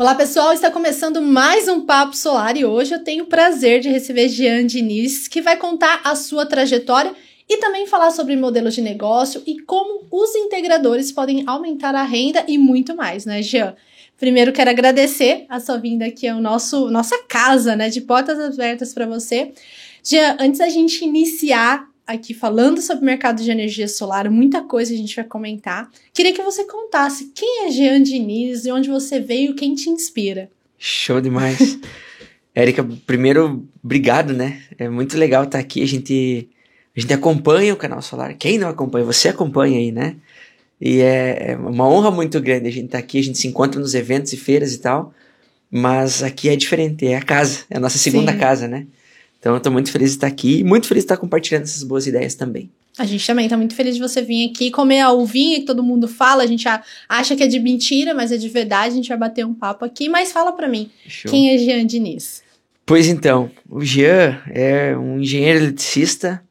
Olá pessoal, está começando mais um Papo Solar e hoje eu tenho o prazer de receber Jean Diniz, que vai contar a sua trajetória e também falar sobre modelos de negócio e como os integradores podem aumentar a renda e muito mais, né, Jean? Primeiro quero agradecer a sua vinda aqui ao nosso nossa casa, né, de portas abertas para você. Jean, antes da gente iniciar aqui falando sobre o mercado de energia solar, muita coisa a gente vai comentar. Queria que você contasse quem é Jean Diniz, de onde você veio, quem te inspira. Show demais. Érica, primeiro, obrigado, né? É muito legal estar aqui. A gente, a gente acompanha o canal Solar. Quem não acompanha? Você acompanha aí, né? E é, é uma honra muito grande a gente estar aqui. A gente se encontra nos eventos e feiras e tal. Mas aqui é diferente, é a casa, é a nossa segunda Sim. casa, né? Então eu tô muito feliz de estar aqui e muito feliz de estar compartilhando essas boas ideias também. A gente também tá muito feliz de você vir aqui comer a uvinha que todo mundo fala. A gente acha que é de mentira, mas é de verdade. A gente vai bater um papo aqui. Mas fala para mim, Show. quem é Jean Diniz? Pois então, o Jean é um engenheiro eletricista,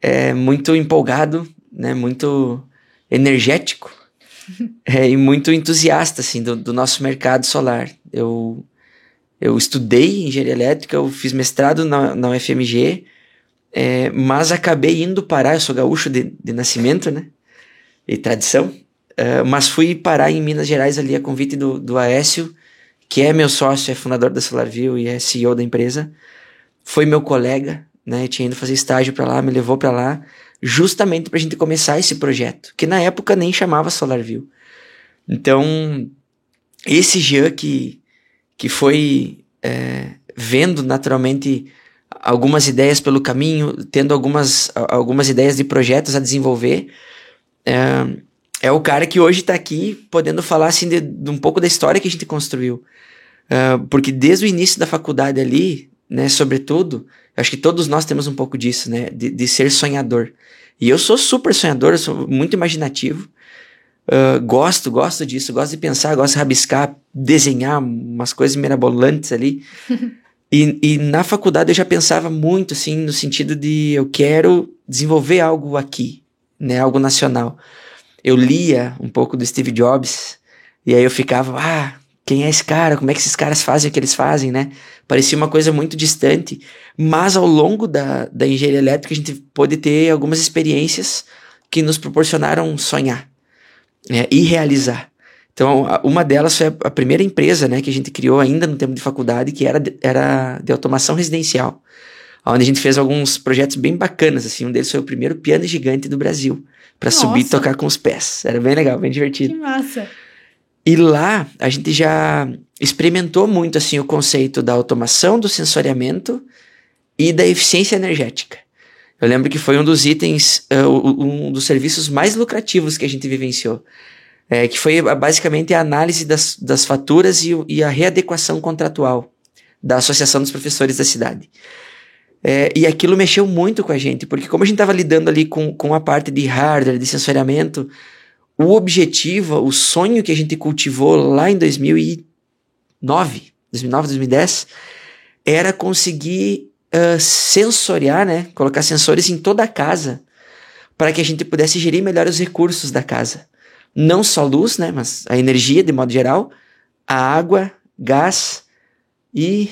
é muito empolgado, né, muito energético é, e muito entusiasta assim, do, do nosso mercado solar. Eu eu estudei engenharia elétrica, eu fiz mestrado na, na UFMG, é, mas acabei indo parar, eu sou gaúcho de, de nascimento, né? E tradição, é, mas fui parar em Minas Gerais ali a convite do, do Aécio, que é meu sócio, é fundador da SolarView e é CEO da empresa. Foi meu colega, né? tinha ido fazer estágio para lá, me levou para lá, justamente para a gente começar esse projeto, que na época nem chamava SolarView. Então, esse Jean que que foi é, vendo naturalmente algumas ideias pelo caminho, tendo algumas, algumas ideias de projetos a desenvolver. É, é o cara que hoje está aqui podendo falar assim de, de, um pouco da história que a gente construiu. É, porque desde o início da faculdade ali, né, sobretudo, acho que todos nós temos um pouco disso, né, de, de ser sonhador. E eu sou super sonhador, eu sou muito imaginativo. Uh, gosto, gosto disso, gosto de pensar, gosto de rabiscar, desenhar umas coisas mirabolantes ali. e, e na faculdade eu já pensava muito, assim, no sentido de eu quero desenvolver algo aqui, né, algo nacional. Eu lia um pouco do Steve Jobs, e aí eu ficava, ah, quem é esse cara? Como é que esses caras fazem o que eles fazem, né? Parecia uma coisa muito distante, mas ao longo da, da engenharia elétrica a gente pôde ter algumas experiências que nos proporcionaram sonhar é, e realizar. Então, uma delas foi a primeira empresa né, que a gente criou ainda no tempo de faculdade, que era de, era de automação residencial, onde a gente fez alguns projetos bem bacanas. Assim, um deles foi o primeiro piano gigante do Brasil, para subir e tocar com os pés. Era bem legal, bem divertido. Que massa! E lá a gente já experimentou muito assim o conceito da automação, do sensoriamento e da eficiência energética. Eu lembro que foi um dos itens, uh, um dos serviços mais lucrativos que a gente vivenciou. É, que foi basicamente a análise das, das faturas e, e, a readequação contratual da Associação dos Professores da cidade. É, e aquilo mexeu muito com a gente, porque como a gente estava lidando ali com, com a parte de hardware, de sensoriamento, o objetivo, o sonho que a gente cultivou lá em 2009, 2009, 2010, era conseguir uh, sensoriar, né? Colocar sensores em toda a casa para que a gente pudesse gerir melhor os recursos da casa. Não só luz, né? Mas a energia, de modo geral, a água, gás e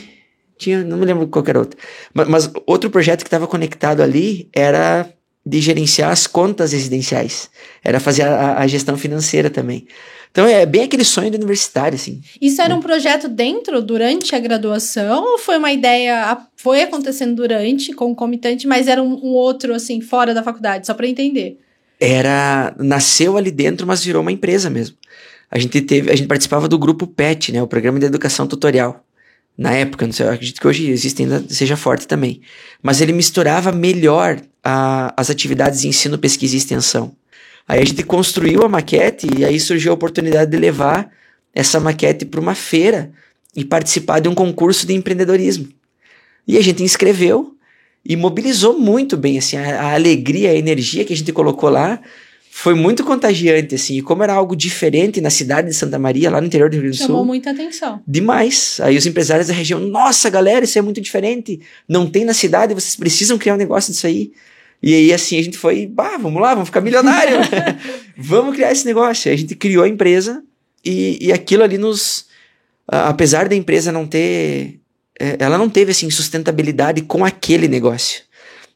tinha, não me lembro qual era outro. Mas, mas outro projeto que estava conectado ali era de gerenciar as contas residenciais. Era fazer a, a gestão financeira também. Então é bem aquele sonho do universitário, assim. Isso era um projeto dentro, durante a graduação, ou foi uma ideia, foi acontecendo durante, concomitante, mas era um, um outro, assim, fora da faculdade, só para entender? Era, nasceu ali dentro, mas virou uma empresa mesmo. A gente teve, a gente participava do grupo PET, né, o Programa de Educação Tutorial. Na época, não sei, eu acredito que hoje existe ainda seja forte também. Mas ele misturava melhor a, as atividades de ensino, pesquisa e extensão. Aí a gente construiu a maquete e aí surgiu a oportunidade de levar essa maquete para uma feira e participar de um concurso de empreendedorismo. E a gente inscreveu e mobilizou muito bem assim a, a alegria, a energia que a gente colocou lá foi muito contagiante, assim. E como era algo diferente na cidade de Santa Maria, lá no interior do Rio Grande do Sul. Chamou muita atenção. Demais. Aí os empresários da região, nossa, galera, isso é muito diferente. Não tem na cidade, vocês precisam criar um negócio disso aí. E aí, assim, a gente foi, bah, vamos lá, vamos ficar milionário. vamos criar esse negócio. Aí a gente criou a empresa e, e aquilo ali nos, apesar da empresa não ter. É, ela não teve assim, sustentabilidade com aquele negócio.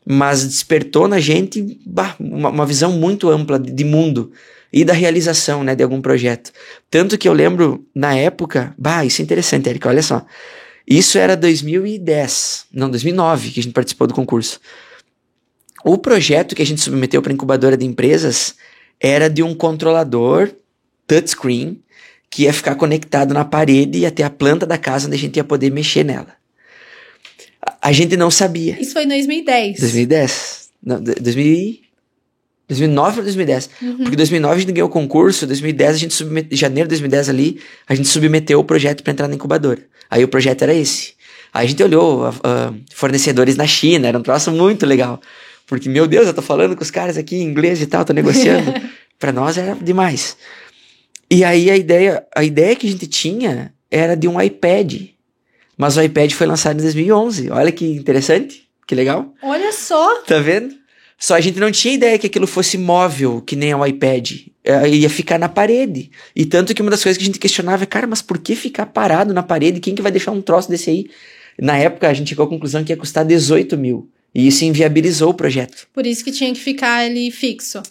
Mas despertou na gente bah, uma, uma, visão muito ampla de, de mundo e da realização né, de algum projeto. Tanto que eu lembro, na época, bah, isso é interessante, Erika, olha só. Isso era 2010, não, 2009 que a gente participou do concurso. O projeto que a gente submeteu para incubadora de empresas era de um controlador touchscreen que ia ficar conectado na parede e ter a planta da casa onde a gente ia poder mexer nela. A, a gente não sabia. Isso foi em 2010. 2010. Não, 2000, 2009 ou 2010? Uhum. Porque 2009 a gente ganhou o concurso, 2010 a gente submeteu, janeiro de 2010 ali, a gente submeteu o projeto para entrar na incubadora. Aí o projeto era esse. Aí a gente olhou uh, fornecedores na China, era um troço muito legal. Porque, meu Deus, eu tô falando com os caras aqui em inglês e tal, tô negociando. para nós era demais. E aí a ideia, a ideia que a gente tinha era de um iPad. Mas o iPad foi lançado em 2011. Olha que interessante, que legal. Olha só. Tá vendo? Só a gente não tinha ideia que aquilo fosse móvel, que nem o iPad. É, ia ficar na parede. E tanto que uma das coisas que a gente questionava é, cara, mas por que ficar parado na parede? Quem que vai deixar um troço desse aí? Na época, a gente chegou à conclusão que ia custar 18 mil. E isso inviabilizou o projeto. Por isso que tinha que ficar ali fixo.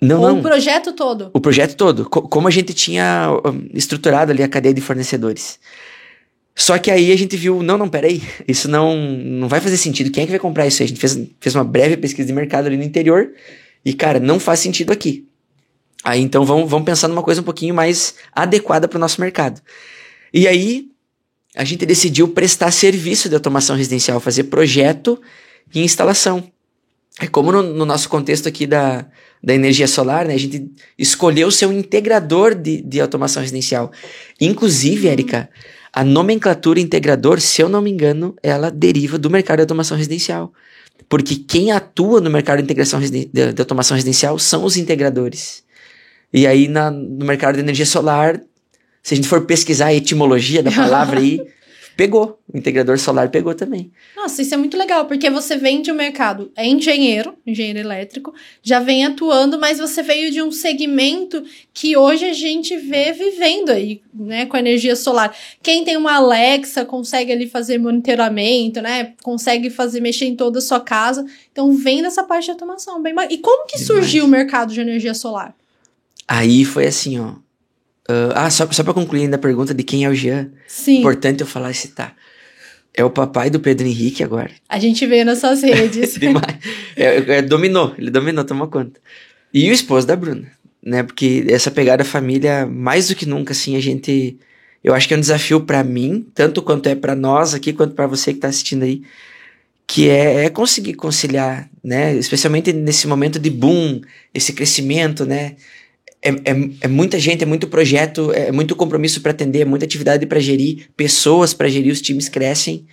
Não, Ou não. o projeto todo? O projeto todo. Co como a gente tinha estruturado ali a cadeia de fornecedores. Só que aí a gente viu, não, não, peraí, isso não, não vai fazer sentido. Quem é que vai comprar isso aí? A gente fez, fez uma breve pesquisa de mercado ali no interior e, cara, não faz sentido aqui. Aí então vamos, vamos pensar numa coisa um pouquinho mais adequada para o nosso mercado. E aí a gente decidiu prestar serviço de automação residencial, fazer projeto e instalação. É como no, no nosso contexto aqui da, da energia solar, né? A gente escolheu ser um integrador de, de automação residencial. Inclusive, Érica, a nomenclatura integrador, se eu não me engano, ela deriva do mercado de automação residencial. Porque quem atua no mercado de, integração de, de automação residencial são os integradores. E aí, na, no mercado de energia solar, se a gente for pesquisar a etimologia da palavra aí, pegou. O integrador solar pegou também. Nossa, isso é muito legal, porque você vem de um mercado, é engenheiro, engenheiro elétrico, já vem atuando, mas você veio de um segmento que hoje a gente vê vivendo aí, né, com a energia solar. Quem tem uma Alexa consegue ali fazer monitoramento, né, consegue fazer, mexer em toda a sua casa. Então, vem dessa parte de automação. Bem... E como que Demais. surgiu o mercado de energia solar? Aí foi assim, ó. Uh, ah, só, só pra concluir ainda a pergunta de quem é o Jean. Sim. Importante eu falar e citar. É o papai do Pedro Henrique agora. A gente veio nas suas redes. Demais. É, é, dominou, ele dominou, tomou conta. E o esposo da Bruna, né? Porque essa pegada família, mais do que nunca, assim, a gente. Eu acho que é um desafio para mim, tanto quanto é para nós aqui, quanto para você que tá assistindo aí, que é, é, conseguir conciliar, né? Especialmente nesse momento de boom, esse crescimento, né? É, é, é, muita gente, é muito projeto, é muito compromisso para atender, é muita atividade para gerir, pessoas para gerir, os times crescem.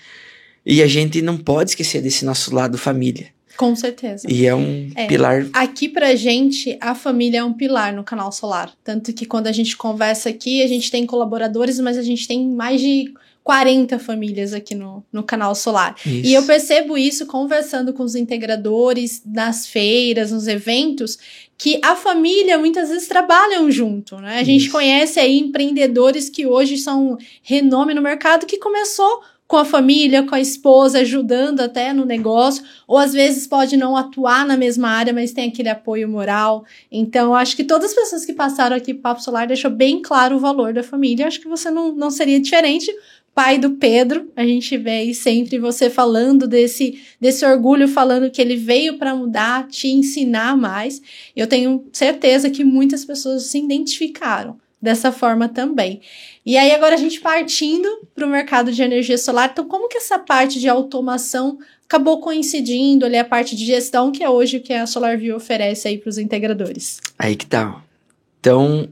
E a gente não pode esquecer desse nosso lado família. Com certeza. E é um é, pilar. Aqui pra gente, a família é um pilar no canal Solar. Tanto que quando a gente conversa aqui, a gente tem colaboradores, mas a gente tem mais de 40 famílias aqui no, no canal Solar. Isso. E eu percebo isso conversando com os integradores nas feiras, nos eventos, que a família muitas vezes trabalham junto, né? A gente conhece aí empreendedores que hoje são renome no mercado que começou com a família, com a esposa, ajudando até no negócio, ou às vezes pode não atuar na mesma área, mas tem aquele apoio moral. Então, acho que todas as pessoas que passaram aqui Papo Solar deixou bem claro o valor da família. Acho que você não, não seria diferente, pai do Pedro, a gente vê aí sempre você falando desse, desse orgulho, falando que ele veio para mudar, te ensinar mais. Eu tenho certeza que muitas pessoas se identificaram dessa forma também. E aí agora a gente partindo para o mercado de energia solar, então como que essa parte de automação acabou coincidindo ali a parte de gestão que é hoje o que a SolarView oferece aí para os integradores? Aí que tá. Então,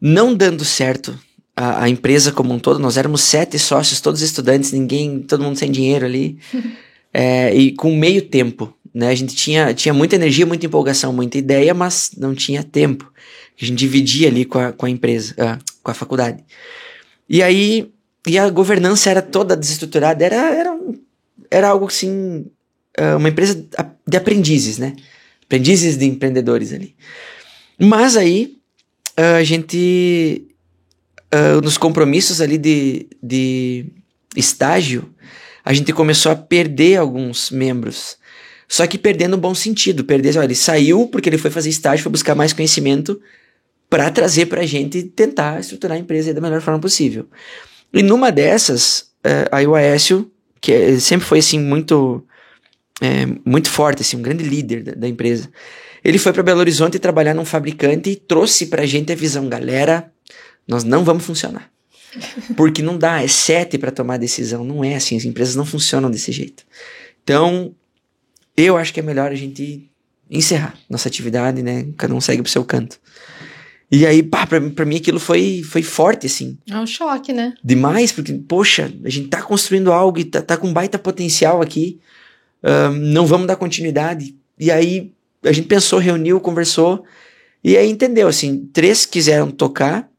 não dando certo a, a, empresa como um todo, nós éramos sete sócios, todos estudantes, ninguém, todo mundo sem dinheiro ali, é, e com meio tempo, né? A gente tinha, tinha muita energia, muita empolgação, muita ideia, mas não tinha tempo. A gente dividia ali com a, com a empresa, uh, com a faculdade. E aí, e a governança era toda desestruturada, era, era, era algo assim, uh, uma empresa de aprendizes, né? Aprendizes de empreendedores ali. Mas aí, uh, a gente uh, nos compromissos ali de, de estágio, a gente começou a perder alguns membros. Só que perder no bom sentido. Perder, olha, ele saiu porque ele foi fazer estágio, foi buscar mais conhecimento para trazer para a gente tentar estruturar a empresa da melhor forma possível. E numa dessas, uh, aí o Aécio, que é, sempre foi assim muito é, muito forte, assim, um grande líder da, da empresa, ele foi para Belo Horizonte trabalhar num fabricante e trouxe para a gente a visão, galera, nós não vamos funcionar. Porque não dá, é sete para tomar decisão, não é assim, as empresas não funcionam desse jeito. Então, eu acho que é melhor a gente encerrar nossa atividade, né? Cada um segue pro seu canto. E aí, pá, pra, pra mim aquilo foi, foi forte, assim. É um choque, né? Demais, porque, poxa, a gente tá construindo algo e tá, tá com baita potencial aqui. Uh, não vamos dar continuidade. E aí, a gente pensou, reuniu, conversou. E aí entendeu, assim, três quiseram tocar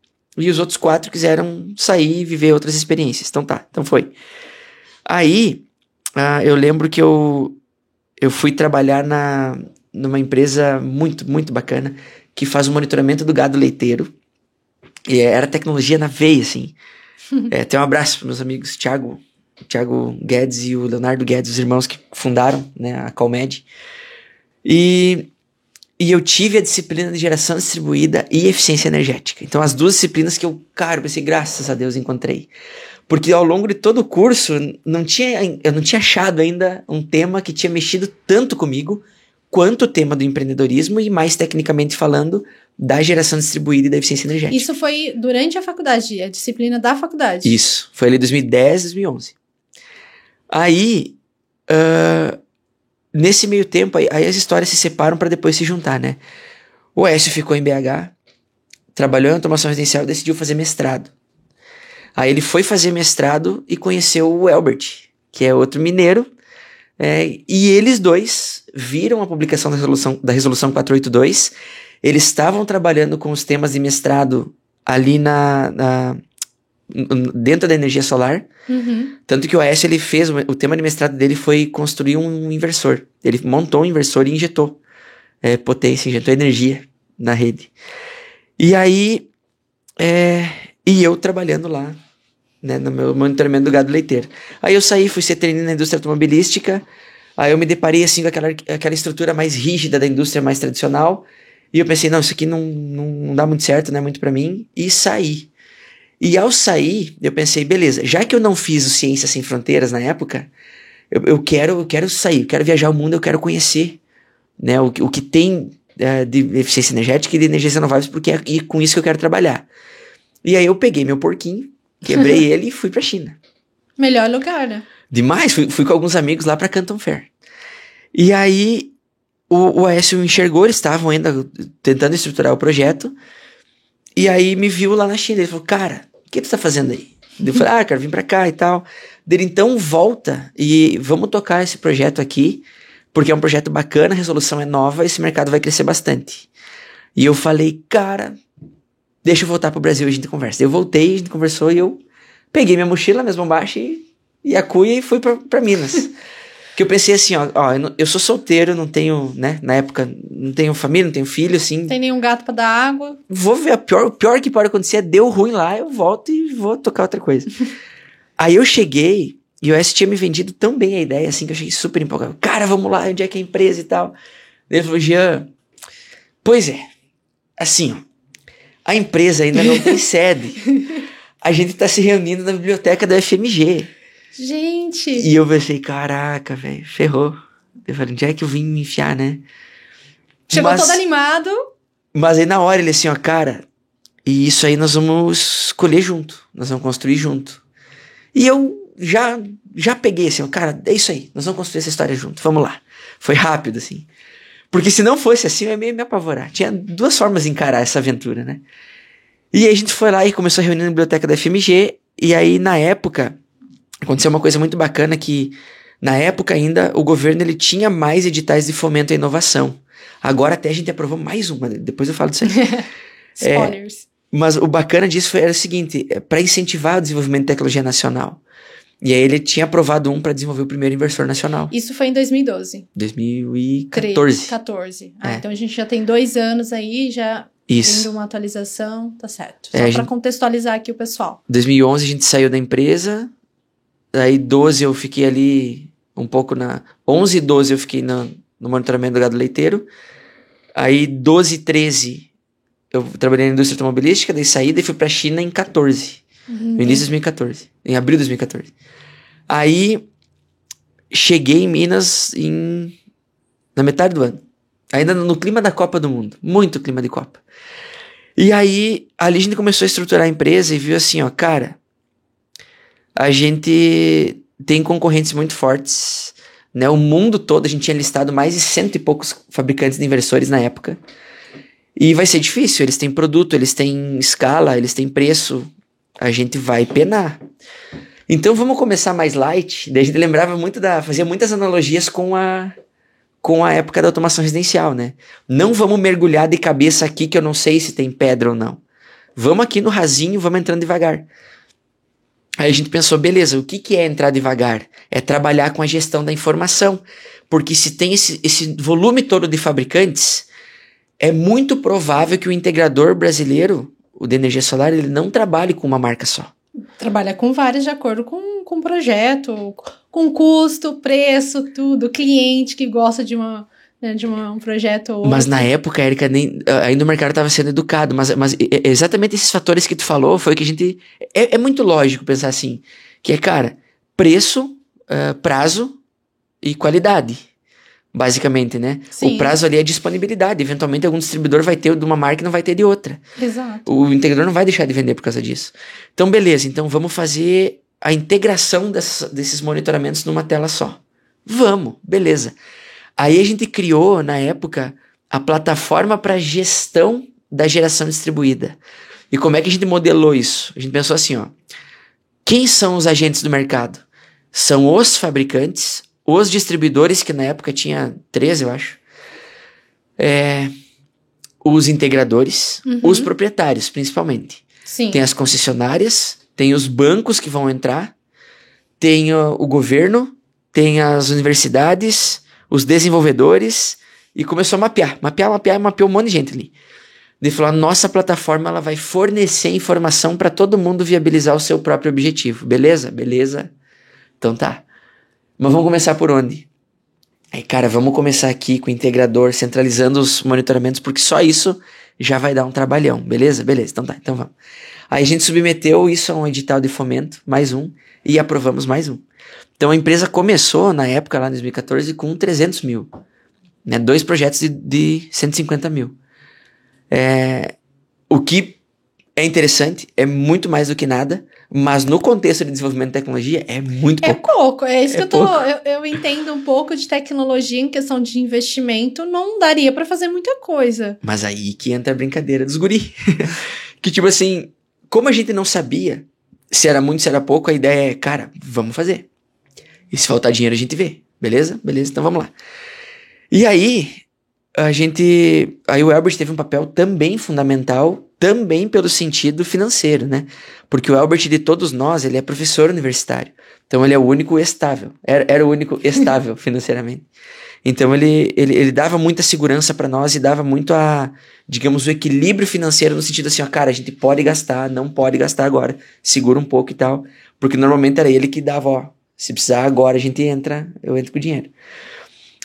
e os outros quatro quiseram sair e viver outras experiências. Então tá, então foi. Aí, uh, eu lembro que eu, eu fui trabalhar na, numa empresa muito, muito bacana que faz o monitoramento do gado leiteiro. E era tecnologia na veia, assim. é, tem um abraço para meus amigos Thiago, Thiago Guedes e o Leonardo Guedes, os irmãos que fundaram né, a Calmed. E, e eu tive a disciplina de geração distribuída e eficiência energética. Então, as duas disciplinas que eu, cara, eu pensei, graças a Deus, encontrei. Porque ao longo de todo o curso, não tinha, eu não tinha achado ainda um tema que tinha mexido tanto comigo quanto o tema do empreendedorismo e, mais tecnicamente falando, da geração distribuída e da eficiência energética. Isso foi durante a faculdade, a disciplina da faculdade. Isso, foi ali 2010, 2011. Aí, uh, nesse meio tempo, aí, aí, as histórias se separam para depois se juntar, né? O Écio ficou em BH, trabalhou em automação residencial e decidiu fazer mestrado. Aí ele foi fazer mestrado e conheceu o Elbert, que é outro mineiro, é, e eles dois viram a publicação da resolução, da resolução 482. Eles estavam trabalhando com os temas de mestrado ali na, na dentro da energia solar. Uhum. Tanto que o AS ele fez, o tema de mestrado dele foi construir um inversor. Ele montou um inversor e injetou é, potência, injetou energia na rede. E aí, é, e eu trabalhando lá né, no meu monitoramento do gado leiteiro. Aí eu saí, fui ser treinado na indústria automobilística, aí eu me deparei assim com aquela, aquela estrutura mais rígida da indústria mais tradicional, e eu pensei, não, isso aqui não, não, não dá muito certo, não é muito para mim, e saí. E ao sair, eu pensei, beleza, já que eu não fiz o Ciência Sem Fronteiras na época, eu, eu quero eu quero sair, eu quero viajar o mundo, eu quero conhecer né, o, o que tem uh, de eficiência energética e de energias renováveis, porque é com isso que eu quero trabalhar. E aí eu peguei meu porquinho, Quebrei ele e fui pra China. Melhor lugar, né? Demais, fui, fui com alguns amigos lá pra Canton Fair. E aí o, o Aécio enxergou, eles estavam ainda tentando estruturar o projeto. E aí me viu lá na China. Ele falou, cara, o que tu tá fazendo aí? Eu falei, ah, quero vir pra cá e tal. Dele, então volta e vamos tocar esse projeto aqui, porque é um projeto bacana, a resolução é nova, esse mercado vai crescer bastante. E eu falei, cara, deixa eu voltar pro Brasil e a gente conversa. Eu voltei, a gente conversou e eu peguei minha mochila, minhas bombachas e, e a cuia e fui pra, pra Minas. que eu pensei assim, ó, ó eu, não, eu, sou solteiro, não tenho, né, na época, não tenho família, não tenho filho, assim. Tem nenhum gato para dar água. Vou ver, o pior, o pior que pode acontecer é deu ruim lá, eu volto e vou tocar outra coisa. Aí eu cheguei e o S tinha me vendido tão bem a ideia, assim, que eu cheguei super empolgado. Cara, vamos lá, onde é que é a empresa e tal. Ele falou, Jean, pois é, assim, ó, a empresa ainda não tem sede. A gente tá se reunindo na biblioteca da FMG. Gente! E eu pensei, caraca, velho, ferrou. Eu falei, onde é que eu vim me enfiar, né? Chegou mas, todo animado. Mas aí na hora ele assim, ó, cara, e isso aí nós vamos escolher junto. Nós vamos construir junto. E eu já já peguei assim, ó, cara, é isso aí. Nós vamos construir essa história junto. Vamos lá. Foi rápido, assim. Porque se não fosse assim, eu ia me, me apavorar. Tinha duas formas de encarar essa aventura, né? E aí a gente foi lá e começou a reunir na biblioteca da FMG. E aí, na época, aconteceu uma coisa muito bacana que, na época ainda, o governo ele tinha mais editais de fomento à inovação. Agora até a gente aprovou mais uma, depois eu falo disso aí. Spoilers. É, mas o bacana disso foi, era o seguinte, é, para incentivar o desenvolvimento de tecnologia nacional. E aí ele tinha aprovado um para desenvolver o primeiro inversor nacional. Isso foi em 2012. 2014. 14. Ah, é. então a gente já tem dois anos aí, já Isso. Tendo uma atualização, tá certo. Só É, a pra gente- contextualizar aqui o pessoal. 2011 a gente saiu da empresa. Aí 12 eu fiquei ali um pouco na 11 e 12 eu fiquei na- no monitoramento do gado leiteiro. Aí 12 e 13 eu trabalhei na indústria automobilística, daí saí e fui pra China em 14. Uhum. No início de 2014. Em abril de 2014. Aí cheguei em Minas em na metade do ano. Ainda no clima da Copa do Mundo. Muito clima de Copa. E aí, ali a gente começou a estruturar a empresa e viu assim, ó, cara, a gente tem concorrentes muito fortes, né? O mundo todo, a gente tinha listado mais de cento e poucos fabricantes de inversores na época. E vai ser difícil, eles têm produto, eles têm escala, eles têm preço, a gente vai penar. Então vamos começar mais light. Daí a gente lembrava muito da. fazia muitas analogias com a. com a época da automação residencial, né? Não vamos mergulhar de cabeça aqui que eu não sei se tem pedra ou não. Vamos aqui no rasinho, vamos entrando devagar. Aí a gente pensou, beleza, o que, que é entrar devagar? É trabalhar com a gestão da informação. Porque se tem esse, esse volume todo de fabricantes, é muito provável que o integrador brasileiro, o de energia solar, ele não trabalhe com uma marca só. Trabalha com vários de acordo com o projeto, com custo, preço, tudo. Cliente que gosta de, uma, né, de uma, um projeto ou Mas outro. na época, Erika, nem, ah, ainda o mercado estava sendo educado. Mas, mas exatamente esses fatores que tu falou foi que a gente. É, é muito lógico pensar assim: que é, cara, preço, ah, prazo e qualidade. Basicamente, né? Sim. O prazo ali é disponibilidade. Eventualmente, algum distribuidor vai ter de uma marca e não vai ter de outra. Exato. O integrador não vai deixar de vender por causa disso. Então, beleza. Então, vamos fazer a integração dessas- desses monitoramentos numa tela só. Vamos, beleza. Aí a gente criou, na época, a plataforma para gestão da geração distribuída. E como é que a gente modelou isso? A gente pensou assim, ó. Quem são os agentes do mercado? São os fabricantes, os distribuidores, que na época tinha 13, eu acho. É, os integradores, Uhum. os proprietários, principalmente. Sim. Tem as concessionárias, tem os bancos que vão entrar, tem ó, o governo, tem as universidades, os desenvolvedores, e começou a mapear, mapear, mapear, mapeou um monte de gente ali. De falar, nossa plataforma ela vai fornecer informação para todo mundo viabilizar o seu próprio objetivo. Beleza? Beleza. Então tá. Mas vamos começar por onde? Aí, cara, vamos começar aqui com o integrador, centralizando os monitoramentos, porque só isso já vai dar um trabalhão. Beleza? Beleza. Então tá, então vamos. Aí a gente submeteu isso a um edital de fomento, mais um, e aprovamos mais um. Então a empresa começou, na época, lá em 2014, com 300 mil. Né? Dois projetos de, de 150 mil. É, o que é interessante, é muito mais do que nada, mas no contexto de desenvolvimento de tecnologia é muito É pouco. pouco, é isso É que eu tô. Eu, eu entendo um pouco de tecnologia em questão de investimento, não daria pra fazer muita coisa. Mas aí que entra a brincadeira dos guri. que tipo assim, como a gente não sabia se era muito, se era pouco, a ideia é, cara, vamos fazer. E se faltar dinheiro a gente vê. Beleza? Beleza, então vamos lá. E aí, a gente. Aí o Albert teve um papel também fundamental, também pelo sentido financeiro, né? Porque o Albert, de todos nós, ele é professor universitário. Então ele é o único estável. Era, era o único estável financeiramente. Então ele, ele, ele dava muita segurança para nós e dava muito a, digamos, o equilíbrio financeiro no sentido assim, ó, cara, a gente pode gastar, não pode gastar agora, segura um pouco e tal, porque normalmente era ele que dava, ó, se precisar agora a gente entra, eu entro com o dinheiro.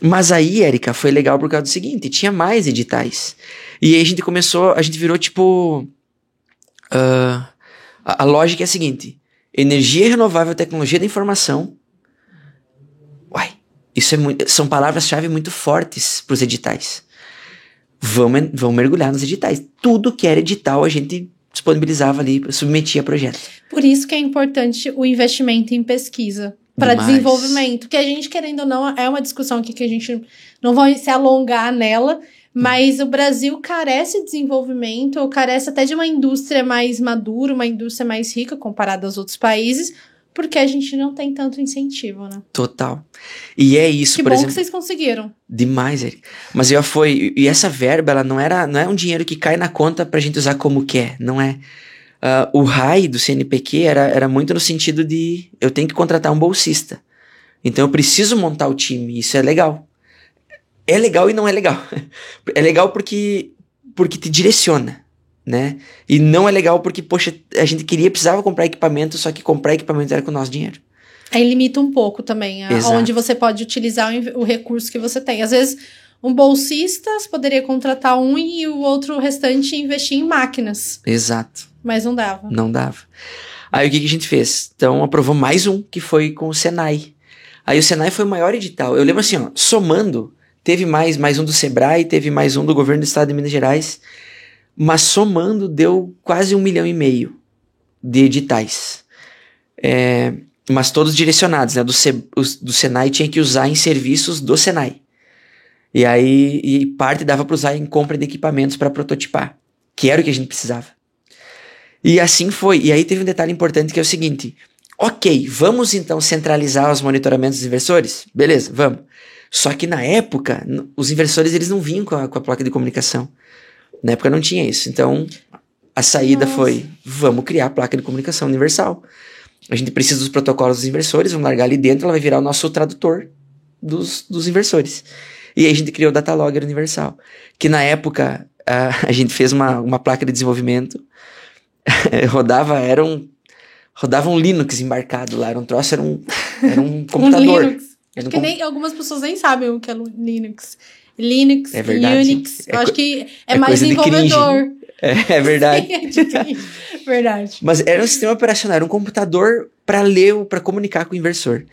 Mas aí, Érica, foi legal por causa do seguinte, tinha mais editais. E aí a gente começou, a gente virou tipo, ah, a, a lógica é a seguinte, energia renovável, tecnologia da informação, uai, isso é muito, são palavras-chave muito fortes para os editais. Vamos, vamos mergulhar nos editais. Tudo que era edital a gente disponibilizava ali, submetia projeto. Por isso que é importante o investimento em pesquisa para desenvolvimento, que a gente querendo ou não é uma discussão aqui que a gente não vai se alongar nela, mas o Brasil carece de desenvolvimento, ou carece até de uma indústria mais madura, uma indústria mais rica comparada aos outros países, porque a gente não tem tanto incentivo, né? Total. E é isso, Que por bom exemplo. que vocês conseguiram. Demais, Eric. Mas já foi. E essa verba, ela não era, não é um dinheiro que cai na conta pra gente usar como quer, não é? Ah, o RAI do CNPq era, era muito no sentido de eu tenho que contratar um bolsista. Então eu preciso montar o time. Isso é legal. É legal e não é legal. É legal porque porque te direciona, né? E não é legal porque, poxa, a gente queria, precisava comprar equipamento, só que comprar equipamento era com o nosso dinheiro. Aí limita um pouco também, a, onde você pode utilizar o, o recurso que você tem. Às vezes, um bolsista poderia contratar um e o outro restante investir em máquinas, Exato. Mas não dava. Não dava. Aí o que, que a gente fez? Então aprovou mais um, que foi com o Senai. Aí o Senai foi o maior edital. Eu lembro assim, ó, somando, teve mais, mais um do Sebrae, teve mais um do governo do estado de Minas Gerais, mas somando deu quase um milhão e meio de editais. É, mas todos direcionados, né? Do, Se- os- do Senai tinha que usar em serviços do Senai. E aí, e parte dava para usar em compra de equipamentos para prototipar, que era o que a gente precisava. E assim foi. E aí teve um detalhe importante que é o seguinte: ok, vamos então centralizar os monitoramentos dos inversores? Beleza, vamos. Só que na época, os inversores eles não vinham com a, com a placa de comunicação. Na época não tinha isso. Então, a saída Nossa. foi: vamos criar a placa de comunicação universal. A gente precisa dos protocolos dos inversores, vamos largar ali dentro, ela vai virar o nosso tradutor dos, dos inversores. E aí a gente criou o Datalogger Universal, que na época a, a gente fez uma, uma placa de desenvolvimento, rodava, era um, rodava um Linux embarcado lá, era um troço, era um, era um Um computador. Linux. Era um Que com- nem algumas pessoas nem sabem o que é Linux. Linux, É verdade. Unix. É eu acho que é, é mais de desenvolvedor. É, é verdade. É verdade. Mas era um sistema operacional, era um computador para ler, para comunicar com o inversor.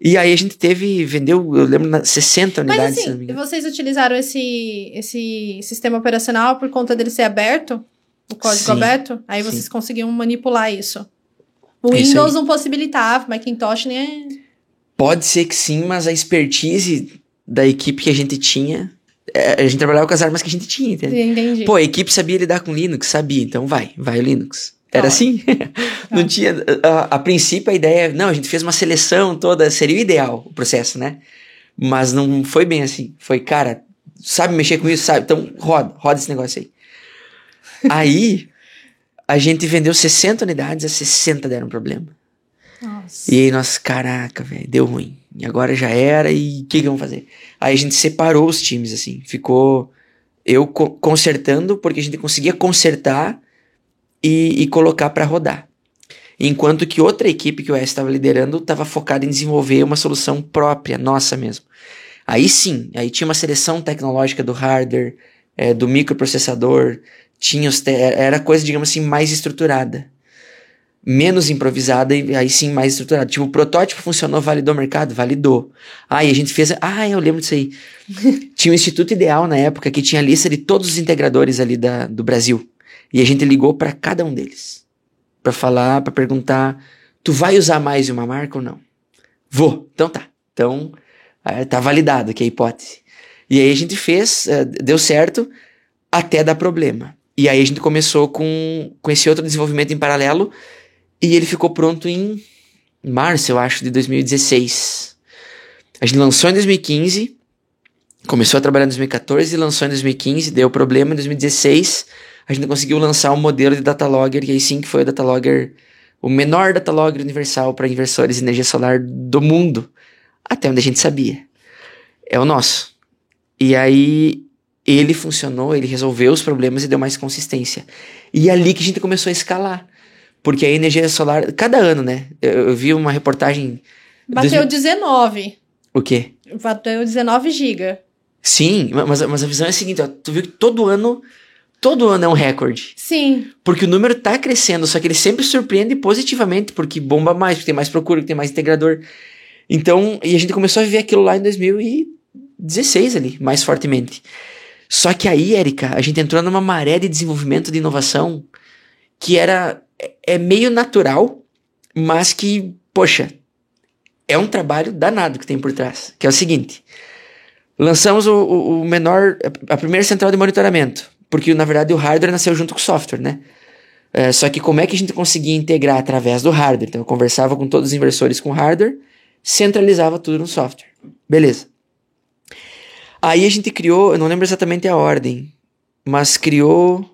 E aí a gente teve, vendeu, eu lembro, na- 60 Mas unidades, me assim, vocês utilizaram esse, esse sistema operacional por conta dele ser aberto? O código Sim, aberto? Aí sim. vocês conseguiam manipular isso. O isso Windows aí. não possibilitava, Macintosh nem é. Pode ser que sim, mas a expertise da equipe que a gente tinha, é, a gente trabalhava com as armas que a gente tinha, entendeu? Entendi. Pô, a equipe sabia lidar com Linux, sabia, então vai, vai o Linux. Era Tá. assim? não Tá. tinha. A, a princípio a ideia, não, a gente fez uma seleção toda, seria o ideal o processo, né? Mas não foi bem assim. Foi, cara, sabe mexer com isso, sabe? Então roda, roda esse negócio aí. Aí a gente vendeu 60 unidades, as 60 deram problema. Nossa. E aí nós, caraca, velho, deu ruim. E agora já era, e o que, que vamos fazer? Aí a gente separou os times, assim. Ficou eu co- consertando, porque a gente conseguia consertar e, e colocar pra rodar. Enquanto que outra equipe que o S estava liderando estava focada em desenvolver uma solução própria, nossa mesmo. Aí sim, aí tinha uma seleção tecnológica do hardware, eh, do microprocessador, tinha os era coisa, digamos assim, mais estruturada menos improvisada e aí sim mais estruturada. Tipo, o protótipo funcionou, validou o mercado? Validou. Ah, e a gente fez. Ah, eu lembro disso aí. tinha o Instituto Ideal na época que tinha a lista de todos os integradores ali da, do Brasil. E a gente ligou para cada um deles. Pra falar, pra perguntar: tu vai usar mais uma marca ou não? Vou. Então tá. Então, ah, tá validado aqui a hipótese. E aí a gente fez, eh, deu certo, até dar problema. E aí a gente começou com, com esse outro desenvolvimento em paralelo. E ele ficou pronto em março, eu acho, de 2016. A gente lançou em 2015, começou a trabalhar em 2014, lançou em 2015, deu problema em 2016. A gente conseguiu lançar um modelo de datalogger, e aí sim que foi o datalogger, o menor datalogger universal para inversores de energia solar do mundo, até onde a gente sabia. É o nosso. E aí ele funcionou, ele resolveu os problemas e deu mais consistência. E é ali que a gente começou a escalar. Porque a energia solar, cada ano, né? Eu, eu vi uma reportagem. Bateu Dois- 19. O quê? Bateu 19 GB. Sim, ma- mas, mas a visão é a seguinte: ó, tu viu que todo ano. Todo ano é um recorde. Sim. Porque o número tá crescendo, só que ele sempre surpreende positivamente, porque bomba mais, porque tem mais procura, porque tem mais integrador. Então, e a gente começou a viver aquilo lá em 2016 ali, mais fortemente. Só que aí, Érica, a gente entrou numa maré de desenvolvimento de inovação que era é- meio natural, mas que, poxa, é um trabalho danado que tem por trás. Que é o seguinte: lançamos o, o menor, a primeira central de monitoramento, porque na verdade o hardware nasceu junto com o software, né? É, só que como é que a gente conseguia integrar através do hardware? Então eu conversava com todos os inversores com hardware, centralizava tudo no software. Beleza. Aí a gente criou, eu não lembro exatamente a ordem, mas criou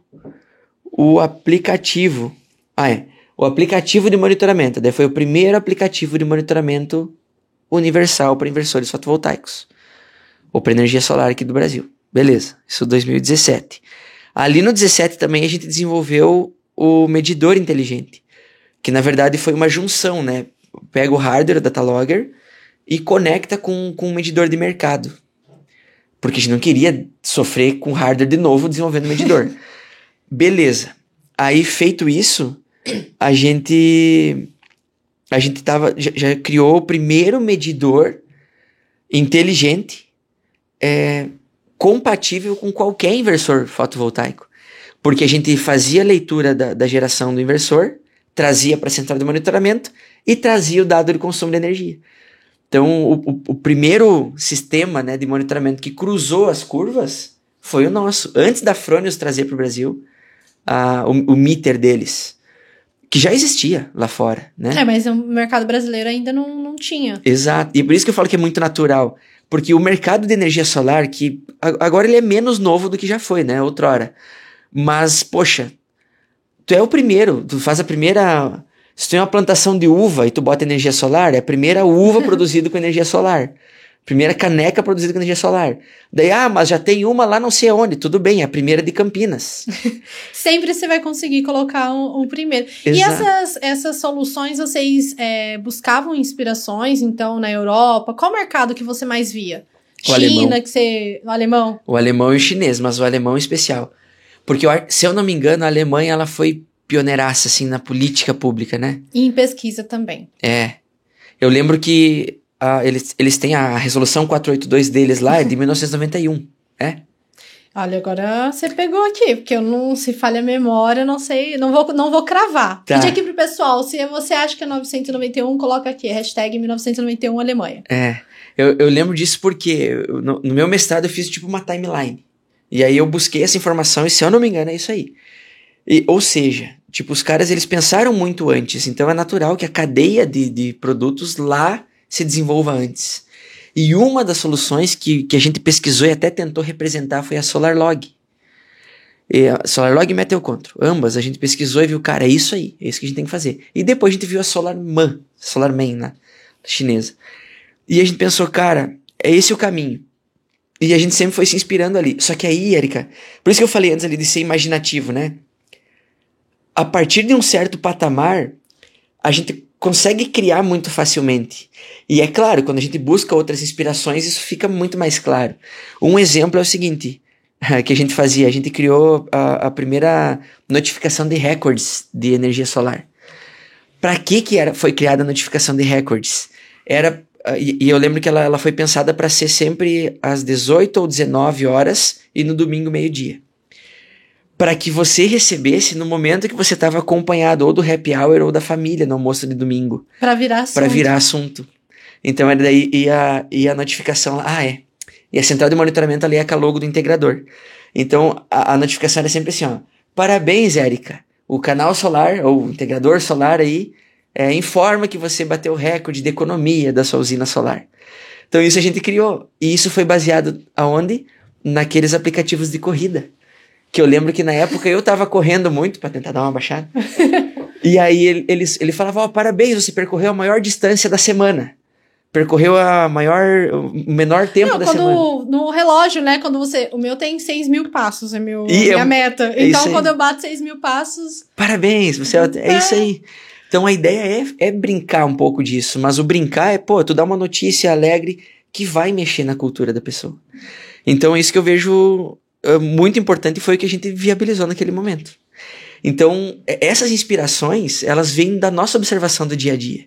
o aplicativo. Ah, é. O aplicativo de monitoramento. Daí foi o primeiro aplicativo de monitoramento universal para inversores fotovoltaicos. Ou para energia solar aqui do Brasil. Beleza. Isso 2017. Ali no 17 também a gente desenvolveu o medidor inteligente, que na verdade foi uma junção, né? Pega o hardware da Datalogger e conecta com, com um medidor de mercado. Porque a gente não queria sofrer com hardware de novo desenvolvendo medidor. Beleza. Aí, feito isso, a gente a gente tava, já, já criou o primeiro medidor inteligente é, compatível com qualquer inversor fotovoltaico. Porque a gente fazia a leitura da, da geração do inversor, trazia para a central de monitoramento e trazia o dado de consumo de energia. Então, o, o, o primeiro sistema né, de monitoramento que cruzou as curvas foi o nosso. Antes da Fronius trazer para o Brasil o, o meter deles que já existia lá fora, né? É, mas o mercado brasileiro ainda não, não tinha. Exato. E por isso que eu falo que é muito natural. Porque o mercado de energia solar, que agora ele é menos novo do que já foi, né? Outrora. Mas, poxa, tu é o primeiro, tu faz a primeira. Se tu tem uma plantação de uva e tu bota energia solar, é a primeira uva produzida com energia solar. Primeira caneca produzida com energia solar. Daí, ah, mas já tem uma lá não sei onde. Tudo bem, é a primeira de Campinas. Sempre você vai conseguir colocar o primeiro. Exato. E essas, essas soluções, vocês é, buscavam inspirações, então, na Europa? Qual mercado que você mais via? O China, alemão. que você... O alemão? O alemão e o chinês, mas o alemão em especial. Porque, se eu não me engano, a Alemanha, ela foi pioneiraça, assim, na política pública, né? E em pesquisa também. É. Eu lembro que uh, eles, eles têm a resolução 482 deles lá, é de 1991, é? Olha, agora você pegou aqui, porque eu não, se falha a memória, não sei, não vou, não vou cravar. Tá. Pedi aqui pro pessoal, se você acha que é 991, coloca aqui, hashtag 1991 Alemanha. É, eu, eu lembro disso porque no, no meu mestrado eu fiz tipo uma timeline. E aí eu busquei essa informação e se eu não me engano é isso aí. E, ou seja, tipo, os caras eles pensaram muito antes, então é natural que a cadeia de, de produtos lá se desenvolva antes. E uma das soluções que, que a gente pesquisou e até tentou representar foi a SolarLog. SolarLog e Meteocontro. Ambas a gente pesquisou e viu, cara, é isso aí, é isso que a gente tem que fazer. E depois a gente viu a SolarMan, SolarMan, né, chinesa. E a gente pensou, cara, é esse o caminho. E a gente sempre foi se inspirando ali. Só que aí, Erika, por isso que eu falei antes ali de ser imaginativo, né? A partir de um certo patamar, a gente consegue criar muito facilmente. E é claro, quando a gente busca outras inspirações, isso fica muito mais claro. Um exemplo é o seguinte, que a gente fazia, a gente criou a, a primeira notificação de recordes de energia solar. Para que que era, foi criada a notificação de recordes? Era e, e eu lembro que ela, ela foi pensada para ser sempre às 18 ou 19 horas e no domingo meio-dia para que você recebesse no momento que você estava acompanhado ou do happy hour ou da família no almoço de domingo. Para virar assunto. Para virar assunto. Então era daí e a, e a notificação, ah é. E a central de monitoramento ali é a logo do integrador. Então a, a notificação era sempre assim, ó. Parabéns, Érica. O canal solar ou o integrador solar aí é, informa que você bateu o recorde de economia da sua usina solar. Então isso a gente criou. E isso foi baseado aonde? Naqueles aplicativos de corrida. Que eu lembro que na época eu tava correndo muito para tentar dar uma baixada. e aí ele, ele, ele falava: Ó, oh, parabéns, você percorreu a maior distância da semana. Percorreu a maior, o menor tempo Não, da quando, semana. No relógio, né? Quando você. O meu tem 6 mil passos, é meu, e minha eu, meta. É então, quando eu bato 6 mil passos. Parabéns, você é, é isso aí. Então a ideia é, é brincar um pouco disso, mas o brincar é, pô, tu dá uma notícia alegre que vai mexer na cultura da pessoa. Então é isso que eu vejo muito importante foi o que a gente viabilizou naquele momento. Então, essas inspirações, elas vêm da nossa observação do dia a dia.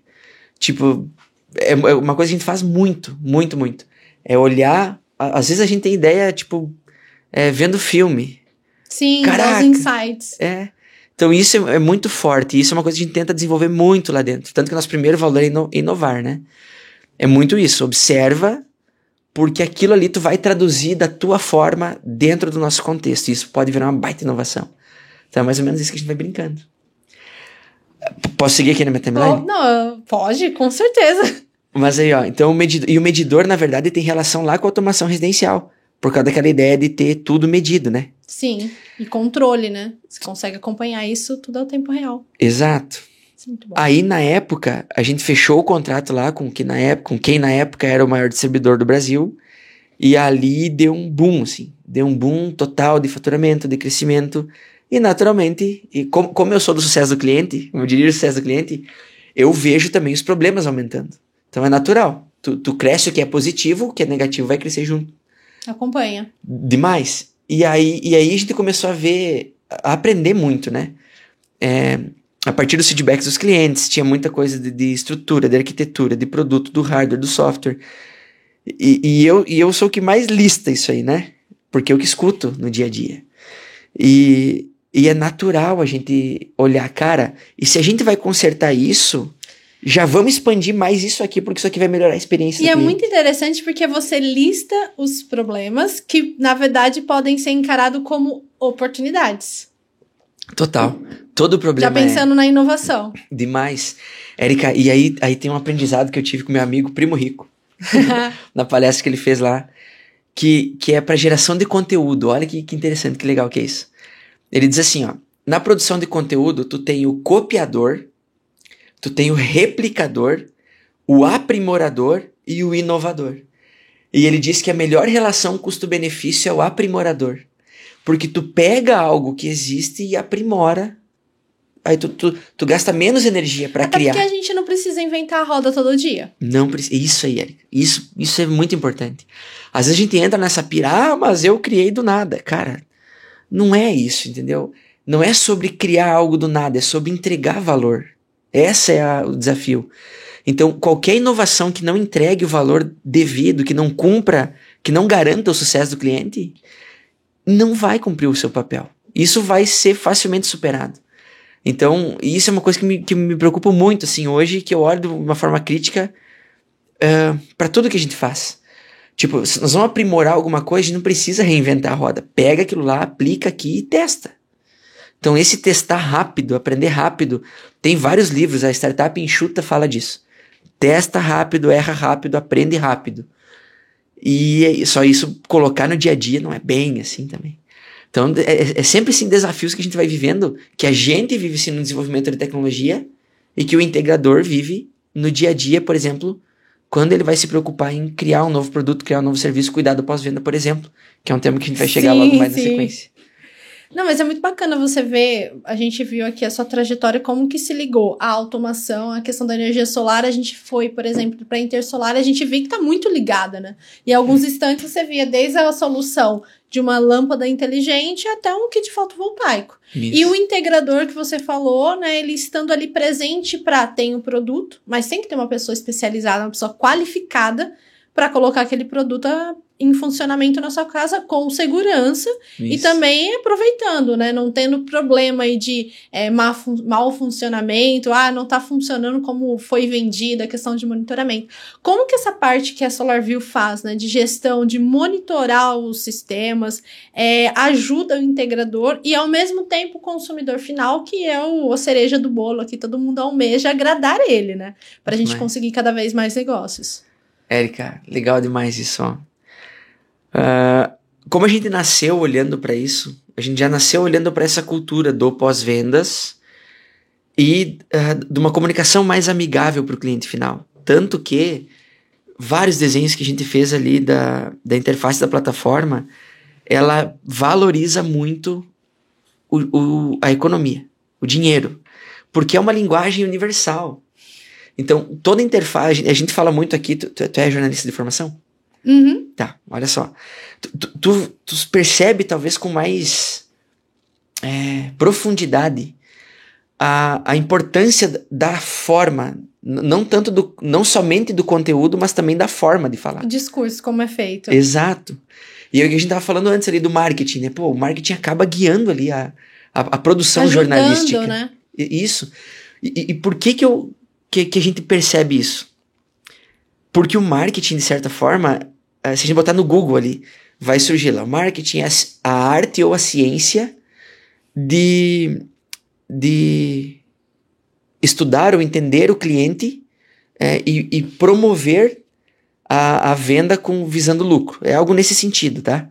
Tipo, é, é uma coisa que a gente faz muito, muito, muito. É olhar. Às vezes a gente tem ideia, tipo, é, vendo filme. Sim, Caraca, os insights. É. Então isso é, é, muito forte. Isso é uma coisa que a gente tenta desenvolver muito lá dentro. Tanto que nosso primeiro valor é ino inovar, né? É muito isso. Observa porque aquilo ali tu vai traduzir da tua forma dentro do nosso contexto. E isso pode virar uma baita inovação. Então é mais ou menos isso que a gente vai brincando. Posso seguir aqui na minha timeline? Oh, não, pode, com certeza. Mas aí, ó, então o medidor, e o medidor, na verdade, tem relação lá com a automação residencial. Por causa daquela ideia de ter tudo medido, né? Sim, e controle, né? Você consegue acompanhar isso tudo ao tempo real. Exato. Aí, na época, a gente fechou o contrato lá com, que na época, com quem na época era o maior distribuidor do Brasil, E ali deu um boom, assim. Deu um boom total de faturamento, de crescimento. E naturalmente, e como, como eu sou do sucesso do cliente, como eu diria o sucesso do cliente, eu vejo também os problemas aumentando. Então é natural. Tu, tu cresce o que é positivo, o que é negativo vai crescer junto. Acompanha. Demais. E aí, e aí a gente começou a ver, a aprender muito, né? É, a partir dos feedbacks dos clientes, tinha muita coisa de, de, estrutura, de arquitetura, de produto, do hardware, do software. E, e, eu, e eu sou o que mais lista isso aí, né? Porque eu que escuto no dia a dia. E, e é natural a gente olhar, cara, e se a gente vai consertar isso, já vamos expandir mais isso aqui, porque isso aqui vai melhorar a experiência. E é muito interessante porque você lista os problemas que, na verdade, podem ser encarados como oportunidades. Total. Todo problema. Já pensando é... na inovação. Demais. Érica, e aí, aí tem um aprendizado que eu tive com meu amigo Primo Rico, na palestra que ele fez lá, que, que é para geração de conteúdo. Olha que, que interessante, que legal que é isso. Ele diz assim, ó, na produção de conteúdo, tu tem o copiador, tu tem o replicador, o aprimorador e o inovador. E ele diz que a melhor relação custo-benefício é o aprimorador. Porque tu pega algo que existe e aprimora. Aí tu, tu, tu gasta menos energia para criar. Porque a gente não precisa inventar a roda todo dia. Não precisa. Isso aí, Erika. Isso, isso é muito importante. Às vezes a gente entra nessa pira, ah, mas eu criei do nada. Cara, não é isso, entendeu? Não é sobre criar algo do nada, é sobre entregar valor. Esse é a, o desafio. Então, qualquer inovação que não entregue o valor devido, que não cumpra, que não garanta o sucesso do cliente, não vai cumprir o seu papel. Isso vai ser facilmente superado. Então, isso é uma coisa que me, que me preocupa muito, assim, hoje, que eu olho de uma forma crítica uh, para tudo que a gente faz. Tipo, se nós vamos aprimorar alguma coisa, a gente não precisa reinventar a roda. Pega aquilo lá, aplica aqui e testa. Então, esse testar rápido, aprender rápido, tem vários livros, a Startup Enxuta fala disso. Testa rápido, erra rápido, aprende rápido. E só isso colocar no dia a dia não é bem assim também. Então, é, é sempre assim desafios que a gente vai vivendo, que a gente vive assim no desenvolvimento de tecnologia e que o integrador vive no dia a dia, por exemplo, quando ele vai se preocupar em criar um novo produto, criar um novo serviço, cuidar do pós-venda, por exemplo, que é um tema que a gente vai chegar sim, logo mais sim. na sequência. Não, mas é muito bacana você ver, a gente viu aqui a sua trajetória, como que se ligou a automação, a questão da energia solar, a gente foi, por exemplo, para a Intersolar, a gente viu que está muito ligada, né? E alguns instantes você via desde a solução de uma lâmpada inteligente até um kit fotovoltaico. Isso. E o integrador que você falou, né, ele estando ali presente para ter o um produto, mas tem que ter uma pessoa especializada, uma pessoa qualificada para colocar aquele produto em funcionamento na sua casa com segurança Isso. e também aproveitando, né? Não tendo problema aí de é, má mau funcionamento, ah, não tá funcionando como foi vendida, a questão de monitoramento. Como que essa parte que a SolarView faz, né? De gestão, de monitorar os sistemas, é, ajuda o integrador e ao mesmo tempo o consumidor final, que é o, a cereja do bolo aqui, todo mundo almeja agradar ele, né? Pra gente conseguir cada vez mais negócios. Érica, legal demais isso, ó. Uh, como a gente nasceu olhando para isso, a gente já nasceu olhando para essa cultura do pós-vendas e uh, de uma comunicação mais amigável para o cliente final. Tanto que vários desenhos que a gente fez ali da, da interface da plataforma, ela valoriza muito o, o, a economia, o dinheiro, porque é uma linguagem universal. Então, toda interface, a gente fala muito aqui, tu, tu é jornalista de formação? Uhum. Tá, olha só. Tu, tu, tu percebe, talvez, com mais é, profundidade a, a importância da forma, não tanto do, não somente do conteúdo, mas também da forma de falar. O discurso, como é feito. Exato. E é o que a gente tava falando antes ali do marketing, né? Pô, o marketing acaba guiando ali a, a, a produção Ajudando, jornalística. Né? Isso. E, e, por que que, eu, que que a gente percebe isso? Porque o marketing, de certa forma, se a gente botar no Google ali, vai surgir lá. Marketing a arte ou a ciência de, de estudar ou entender o cliente é, e, e, promover a, a venda com visando lucro. É algo nesse sentido, tá?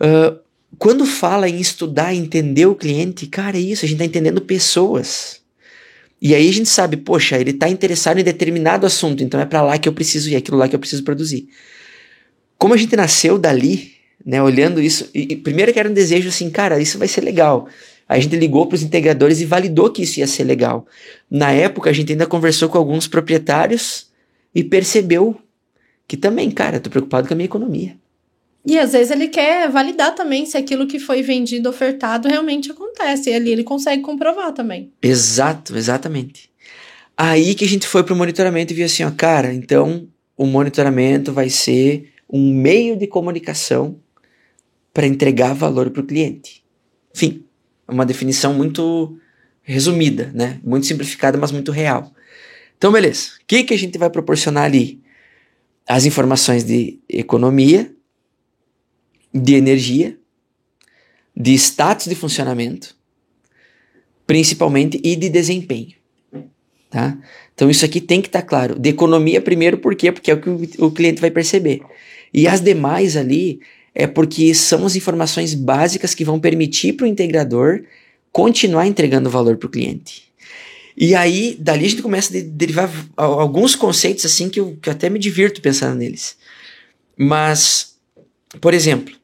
Uh, quando fala em estudar, entender o cliente, cara, é isso, a gente está entendendo pessoas. E aí a gente sabe, poxa, ele está interessado em determinado assunto, então é para lá que eu preciso ir, é aquilo lá que eu preciso produzir. Como a gente nasceu dali, né, olhando isso, e, e primeiro que era um desejo assim, cara, isso vai ser legal. A gente ligou para os integradores e validou que isso ia ser legal. Na época, a gente ainda conversou com alguns proprietários e percebeu que também, cara, tô preocupado com a minha economia. E às vezes ele quer validar também se aquilo que foi vendido, ofertado, realmente acontece. E ali ele consegue comprovar também. Exato, exatamente. Aí que a gente foi pro monitoramento e viu assim, ó, cara, então o monitoramento vai ser um meio de comunicação para entregar valor para o cliente. Enfim, é uma definição muito resumida, né? Muito simplificada, mas muito real. Então, beleza. O que, que a gente vai proporcionar ali? As informações de economia, de energia, de status de funcionamento, principalmente, e de desempenho. Tá? Então, isso aqui tem que estar tá claro. De economia, primeiro, por quê? Porque é o que o, cliente vai perceber. E as demais ali é porque são as informações básicas que vão permitir para o integrador continuar entregando valor para o cliente. E aí, dali a gente começa a derivar alguns conceitos assim que eu, que eu até me divirto pensando neles. Mas, por exemplo,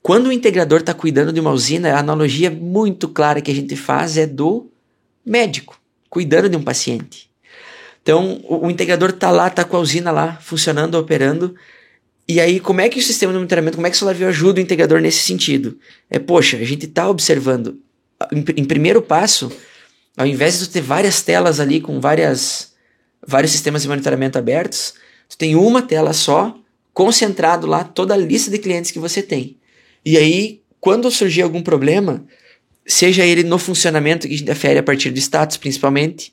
quando o integrador está cuidando de uma usina, a analogia muito clara que a gente faz é do médico cuidando de um paciente. Então, o, o integrador está lá, está com a usina lá, funcionando, operando, e aí, como é que o sistema de monitoramento, como é que o SolarView ajuda o integrador nesse sentido? É, poxa, a gente está observando, em, em, primeiro passo, ao invés de tu ter várias telas ali com várias, vários sistemas de monitoramento abertos, tu tem uma tela só, concentrado lá toda a lista de clientes que você tem. E aí, quando surgir algum problema, seja ele no funcionamento que a gente afere a partir do status, principalmente,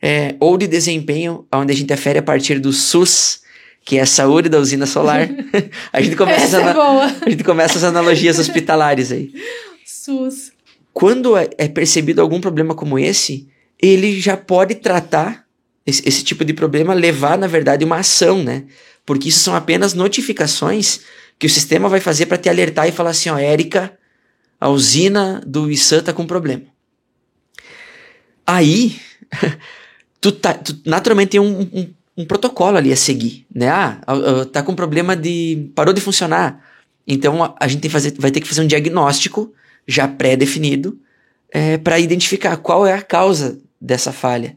é, ou de desempenho, onde a gente afere a partir do SUS, que é a saúde da usina solar. a, gente começa é a gente começa as analogias hospitalares aí. SUS. Quando é, é percebido algum problema como esse, ele já pode tratar esse, esse tipo de problema, levar, na verdade, uma ação, né? Porque isso são apenas notificações que o sistema vai fazer para te alertar e falar assim, ó, Érica, a usina do Issan tá com problema. Aí, tu, tá, tu naturalmente tem um, um, um protocolo ali a seguir, né? Ah, tá com problema de. parou de funcionar. Então a, a gente fazer, vai ter que fazer um diagnóstico já pré-definido é, para identificar qual é a causa dessa falha.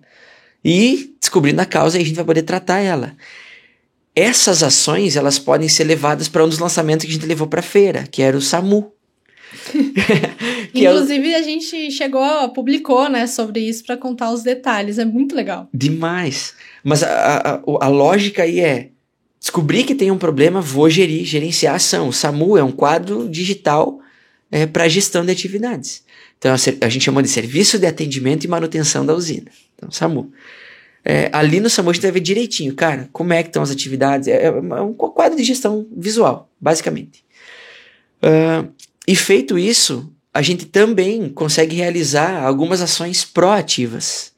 E descobrindo a causa, a gente vai poder tratar ela. Essas ações elas podem ser levadas para um dos lançamentos que a gente levou para feira, que era o SAMU. Inclusive, é o... a gente chegou, publicou, né, sobre isso para contar os detalhes. É muito legal. Demais. Mas a, a, a lógica aí é: descobrir que tem um problema, vou gerir, gerenciar a ação. O SAMU é um quadro digital é, para gestão de atividades. Então, a gente chama de Serviço de Atendimento e Manutenção da Usina. Então, SAMU. É, ali no SAMU a gente vai ver direitinho, cara, como é que estão as atividades. É, é um quadro de gestão visual, basicamente. Uh, e feito isso, a gente também consegue realizar algumas ações proativas.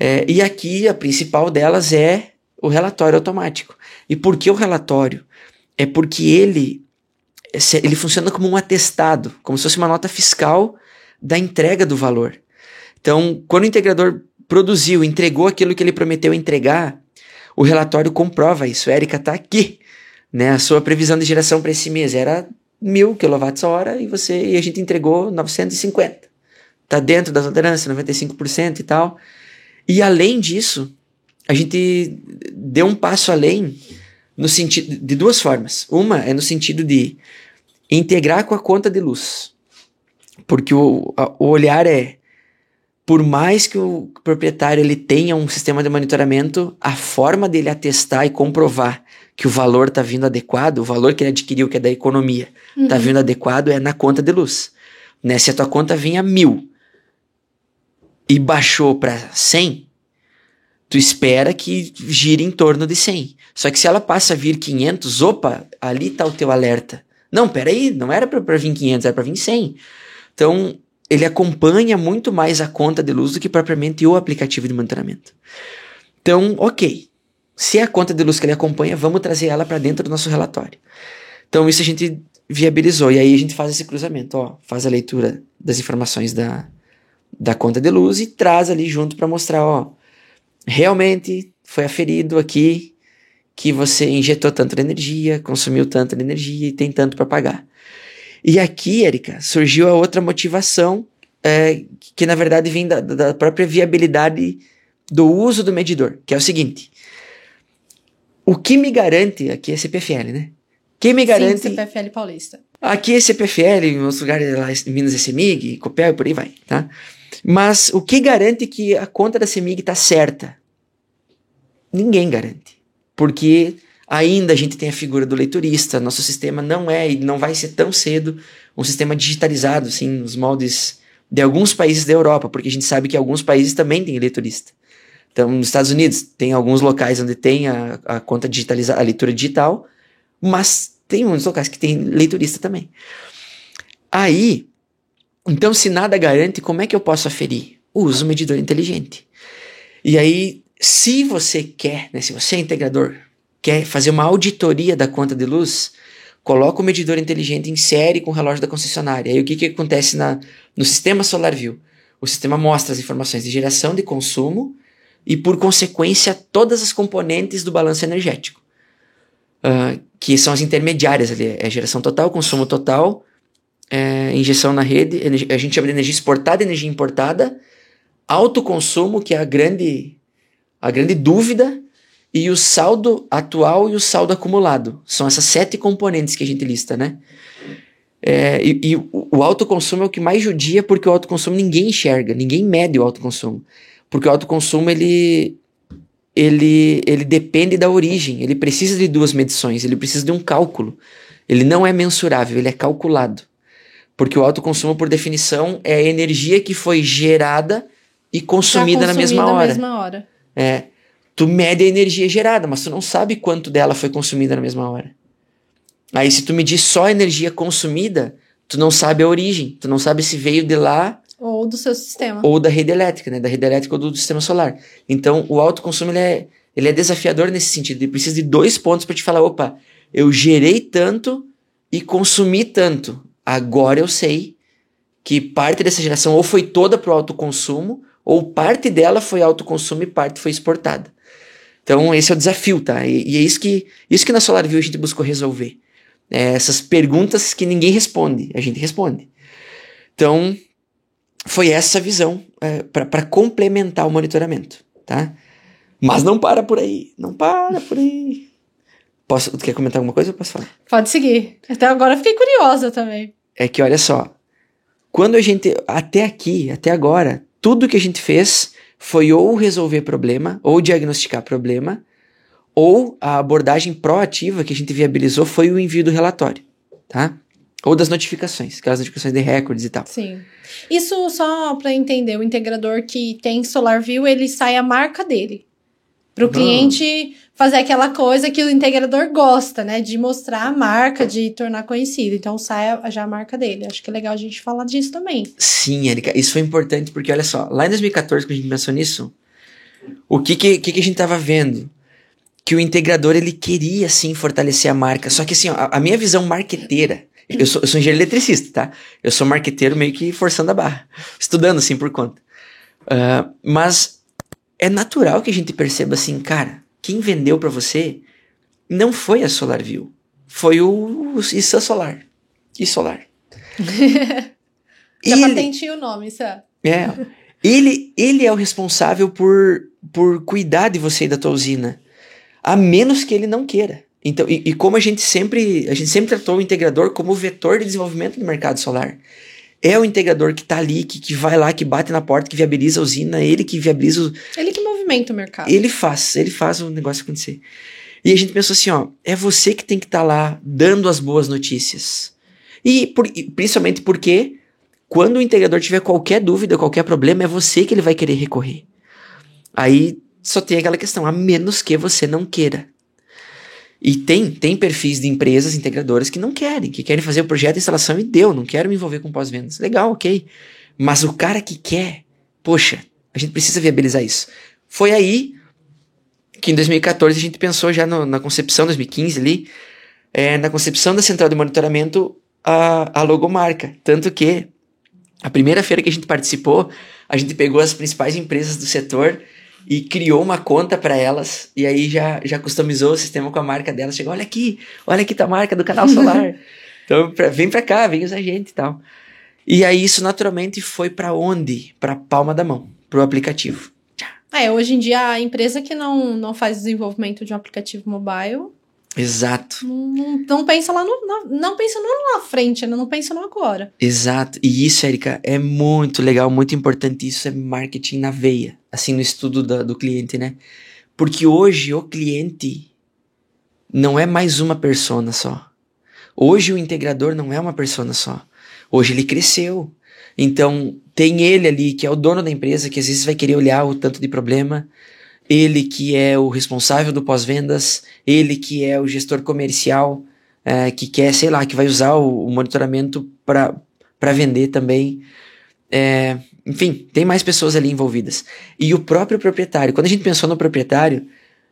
É, e aqui a principal delas é o relatório automático. E por que o relatório? É porque ele, ele funciona como um atestado, como se fosse uma nota fiscal da entrega do valor. Então, quando o integrador produziu, entregou aquilo que ele prometeu entregar, o relatório comprova isso. Érica está aqui. Né? A sua previsão de geração para esse mês era mil kWh e você e a gente entregou 950. Tá dentro das tolerância, 95% e tal. E além disso, a gente deu um passo além no sentido de duas formas. Uma é no sentido de integrar com a conta de luz. Porque o, a, o olhar é por mais que o proprietário ele tenha um sistema de monitoramento, a forma dele atestar e comprovar que o valor está vindo adequado, o valor que ele adquiriu, que é da economia, está uhum. vindo adequado é na conta de luz. Né? Se a tua conta vinha mil e baixou para 100, tu espera que gire em torno de 100. Só que se ela passa a vir 500, opa, ali está o teu alerta. Não, peraí, não era para vir 500, era para vir 100. Então, ele acompanha muito mais a conta de luz do que propriamente o aplicativo de monitoramento. Então, ok, se é a conta de luz que ele acompanha, vamos trazer ela para dentro do nosso relatório. Então, isso a gente viabilizou. E aí a gente faz esse cruzamento, ó, faz a leitura das informações da, da conta de luz e traz ali junto para mostrar, ó, realmente foi aferido aqui que você injetou tanto de energia, consumiu tanto de energia e tem tanto para pagar. E aqui, Erika, surgiu a outra motivação, é, que na verdade vem da, da própria viabilidade do uso do medidor, que é o seguinte: o que me garante, aqui é CPFL, né? Quem me garante. Sim, CPFL Paulista. Aqui é CPFL, em outros lugares lá em Minas é CEMIG, Copel e por aí vai, tá? Mas o que garante que a conta da CEMIG está certa? Ninguém garante. Porque ainda a gente tem a figura do leiturista, nosso sistema não é e não vai ser tão cedo um sistema digitalizado, assim, nos moldes de alguns países da Europa, porque a gente sabe que alguns países também têm leiturista. Então, nos Estados Unidos, tem alguns locais onde tem a, a conta digitalizada, a leitura digital, mas tem muitos locais que tem leiturista também. Aí, então, se nada garante, como é que eu posso aferir? Uso um medidor inteligente. E aí, se você quer, né, se você é integrador, quer fazer uma auditoria da conta de luz, coloca o medidor inteligente série com o relógio da concessionária. Aí o que, que acontece na, no sistema SolarView? O sistema mostra as informações de geração, de consumo e, por consequência, todas as componentes do balanço energético, uh, que são as intermediárias ali, é geração total, consumo total, é, injeção na rede, a gente chama de energia exportada, energia importada, autoconsumo, que é a grande, a grande dúvida, e o saldo atual e o saldo acumulado. São essas sete componentes que a gente lista, né? É, e, e o, autoconsumo é o que mais judia, porque o autoconsumo ninguém enxerga, ninguém mede o autoconsumo. Porque o autoconsumo, ele, ele, ele depende da origem, ele precisa de duas medições, ele precisa de um cálculo. Ele não é mensurável, ele é calculado. Porque o autoconsumo, por definição, é a energia que foi gerada e consumida, na mesma hora. mesma hora. É. Tu mede a energia gerada, mas tu não sabe quanto dela foi consumida na mesma hora. Aí, se tu medir só a energia consumida, tu não sabe a origem. Tu não sabe se veio de lá. Ou do seu sistema. Ou da rede elétrica, né? Da rede elétrica ou do, sistema solar. Então, o autoconsumo, ele é, ele é desafiador nesse sentido. Ele precisa de dois pontos para te falar: opa, eu gerei tanto e consumi tanto agora eu sei que parte dessa geração ou foi toda para o autoconsumo, ou parte dela foi autoconsumo e parte foi exportada. Então, esse é o desafio, tá? E, e é isso que, isso que na SolarView a gente buscou resolver. É essas perguntas que ninguém responde, a gente responde. Então, foi essa visão é, para complementar o monitoramento, tá? Mas não para por aí, não para por aí. Posso, tu quer comentar alguma coisa ou posso falar? Pode seguir. Até agora fiquei curiosa também. É que olha só, quando a gente até aqui, até agora, tudo que a gente fez foi ou resolver problema, ou diagnosticar problema, ou a abordagem proativa que a gente viabilizou foi o envio do relatório, tá? Ou das notificações, aquelas notificações de recordes e tal. Sim. Isso só para entender, o integrador que tem SolarView, ele sai a marca dele. Para o cliente fazer aquela coisa que o integrador gosta, né? De mostrar a marca, de tornar conhecido. Então sai já a marca dele. Acho que é legal a gente falar disso também. Sim, Erika, isso foi importante porque olha só, lá em 2014, quando a gente pensou nisso, o que que, que, que a gente tava vendo? Que o integrador ele queria sim fortalecer a marca. Só que assim, ó, a, a minha visão marqueteira. Eu sou, eu sou engenheiro eletricista, tá? Eu sou marqueteiro meio que forçando a barra. Estudando assim por conta. Uh, mas é natural que a gente perceba assim, cara, quem vendeu para você não foi a SolarView, foi o, Issa Solar. E Solar. Já patentei o nome, isso é. É. Ele, ele é o responsável por, por cuidar de você e da tua usina. A menos que ele não queira. Então, e, e, como a gente sempre, a gente sempre tratou o integrador como o vetor de desenvolvimento do mercado solar. É o integrador que está ali, que, que vai lá, que bate na porta, que viabiliza a usina, ele que viabiliza o... Ele que movimenta o mercado. Ele faz, ele faz o negócio acontecer. E a gente pensou assim, ó, é você que tem que estar tá lá dando as boas notícias. E por, principalmente porque quando o integrador tiver qualquer dúvida, qualquer problema, é você que ele vai querer recorrer. Aí só tem aquela questão, a menos que você não queira. E tem, tem perfis de empresas integradoras que não querem, que querem fazer o projeto de instalação e deu, não quero me envolver com pós-vendas. Legal, ok. Mas o cara que quer, poxa, a gente precisa viabilizar isso. Foi aí que em 2014 a gente pensou já no, na concepção, 2015 ali, é, na concepção da central de monitoramento, a, a logomarca. Tanto que a primeira feira que a gente participou, a gente pegou as principais empresas do setor e criou uma conta para elas e aí já, já customizou o sistema com a marca delas. Chegou, olha aqui, olha aqui tá a marca do canal solar. então pra, vem para cá, vem usar a gente e tal. E aí isso naturalmente foi para onde? Para palma da mão, pro aplicativo. É, hoje em dia a empresa que não, não faz desenvolvimento de um aplicativo mobile Exato. não, não pensa lá no. Não, não pensa no na frente, né? não pensa no agora. Exato. E isso, Erika, é muito legal, muito importante. Isso é marketing na veia, assim, no estudo da- do cliente, né? Porque hoje o cliente não é mais uma persona só. Hoje o integrador não é uma persona só. Hoje ele cresceu. Então, tem ele ali, que é o dono da empresa, que às vezes vai querer olhar o tanto de problema. Ele que é o responsável do pós-vendas. Ele que é o gestor comercial, eh, que quer, sei lá, que vai usar o, o monitoramento para vender também. É, enfim, tem mais pessoas ali envolvidas. E o próprio proprietário. Quando a gente pensou no proprietário,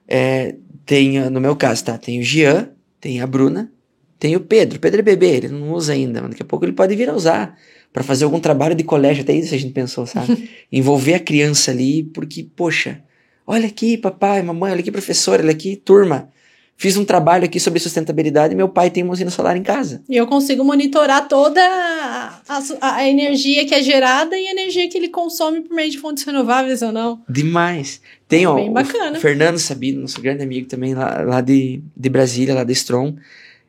é, tem, no meu caso, tá? Tem o Jean, tem a Bruna, tem o Pedro. O Pedro é bebê, ele não usa ainda, mas daqui a pouco ele pode vir a usar para fazer algum trabalho de colégio, até isso a gente pensou, sabe? Envolver a criança ali, porque, poxa, olha aqui, papai, mamãe, olha aqui, professora, olha aqui, turma. Fiz um trabalho aqui sobre sustentabilidade e meu pai tem uma usina solar em casa. E eu consigo monitorar toda a, a- energia que é gerada e a energia que ele consome por meio de fontes renováveis ou não. Demais. Tem, ó, Bem o bacana. Fernando Sabino, nosso grande amigo também, lá, lá de, de Brasília, lá da Strong,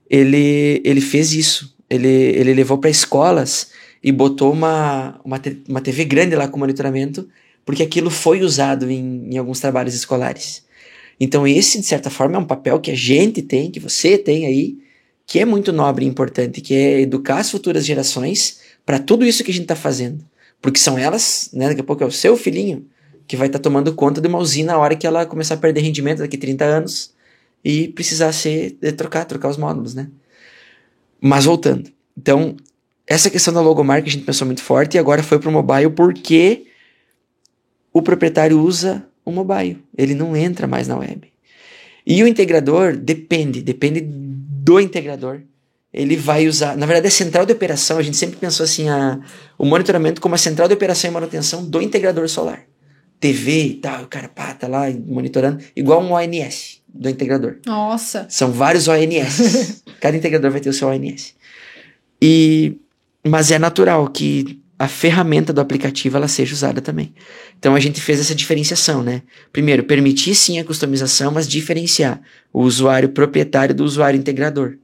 ele, ele fez isso. Ele, ele levou para escolas e botou uma, uma, uma TV grande lá com monitoramento, porque aquilo foi usado em, em alguns trabalhos escolares. Então, esse, de certa forma, é um papel que a gente tem, que você tem aí, que é muito nobre e importante, que é educar as futuras gerações para tudo isso que a gente está fazendo. Porque são elas, né, daqui a pouco é o seu filhinho, que vai estar tomando conta de uma usina a hora que ela começar a perder rendimento daqui a 30 anos e precisar ser trocar, trocar os módulos, né? Mas voltando. Então, essa questão da logomarca a gente pensou muito forte e agora foi pro mobile porque o proprietário usa o mobile, ele não entra mais na web. E o integrador depende, depende do integrador. Ele vai usar, na verdade, a central de operação, a gente sempre pensou assim, a, o monitoramento como a central de operação e manutenção do integrador solar. TV e tal, o cara pá, tá lá monitorando, igual um ONS do integrador. Nossa. São vários ONS. Cada integrador vai ter o seu ONS. E, mas é natural que a ferramenta do aplicativo ela seja usada também. Então a gente fez essa diferenciação, né? Primeiro, permitir sim a customização, mas diferenciar o usuário proprietário do usuário integrador.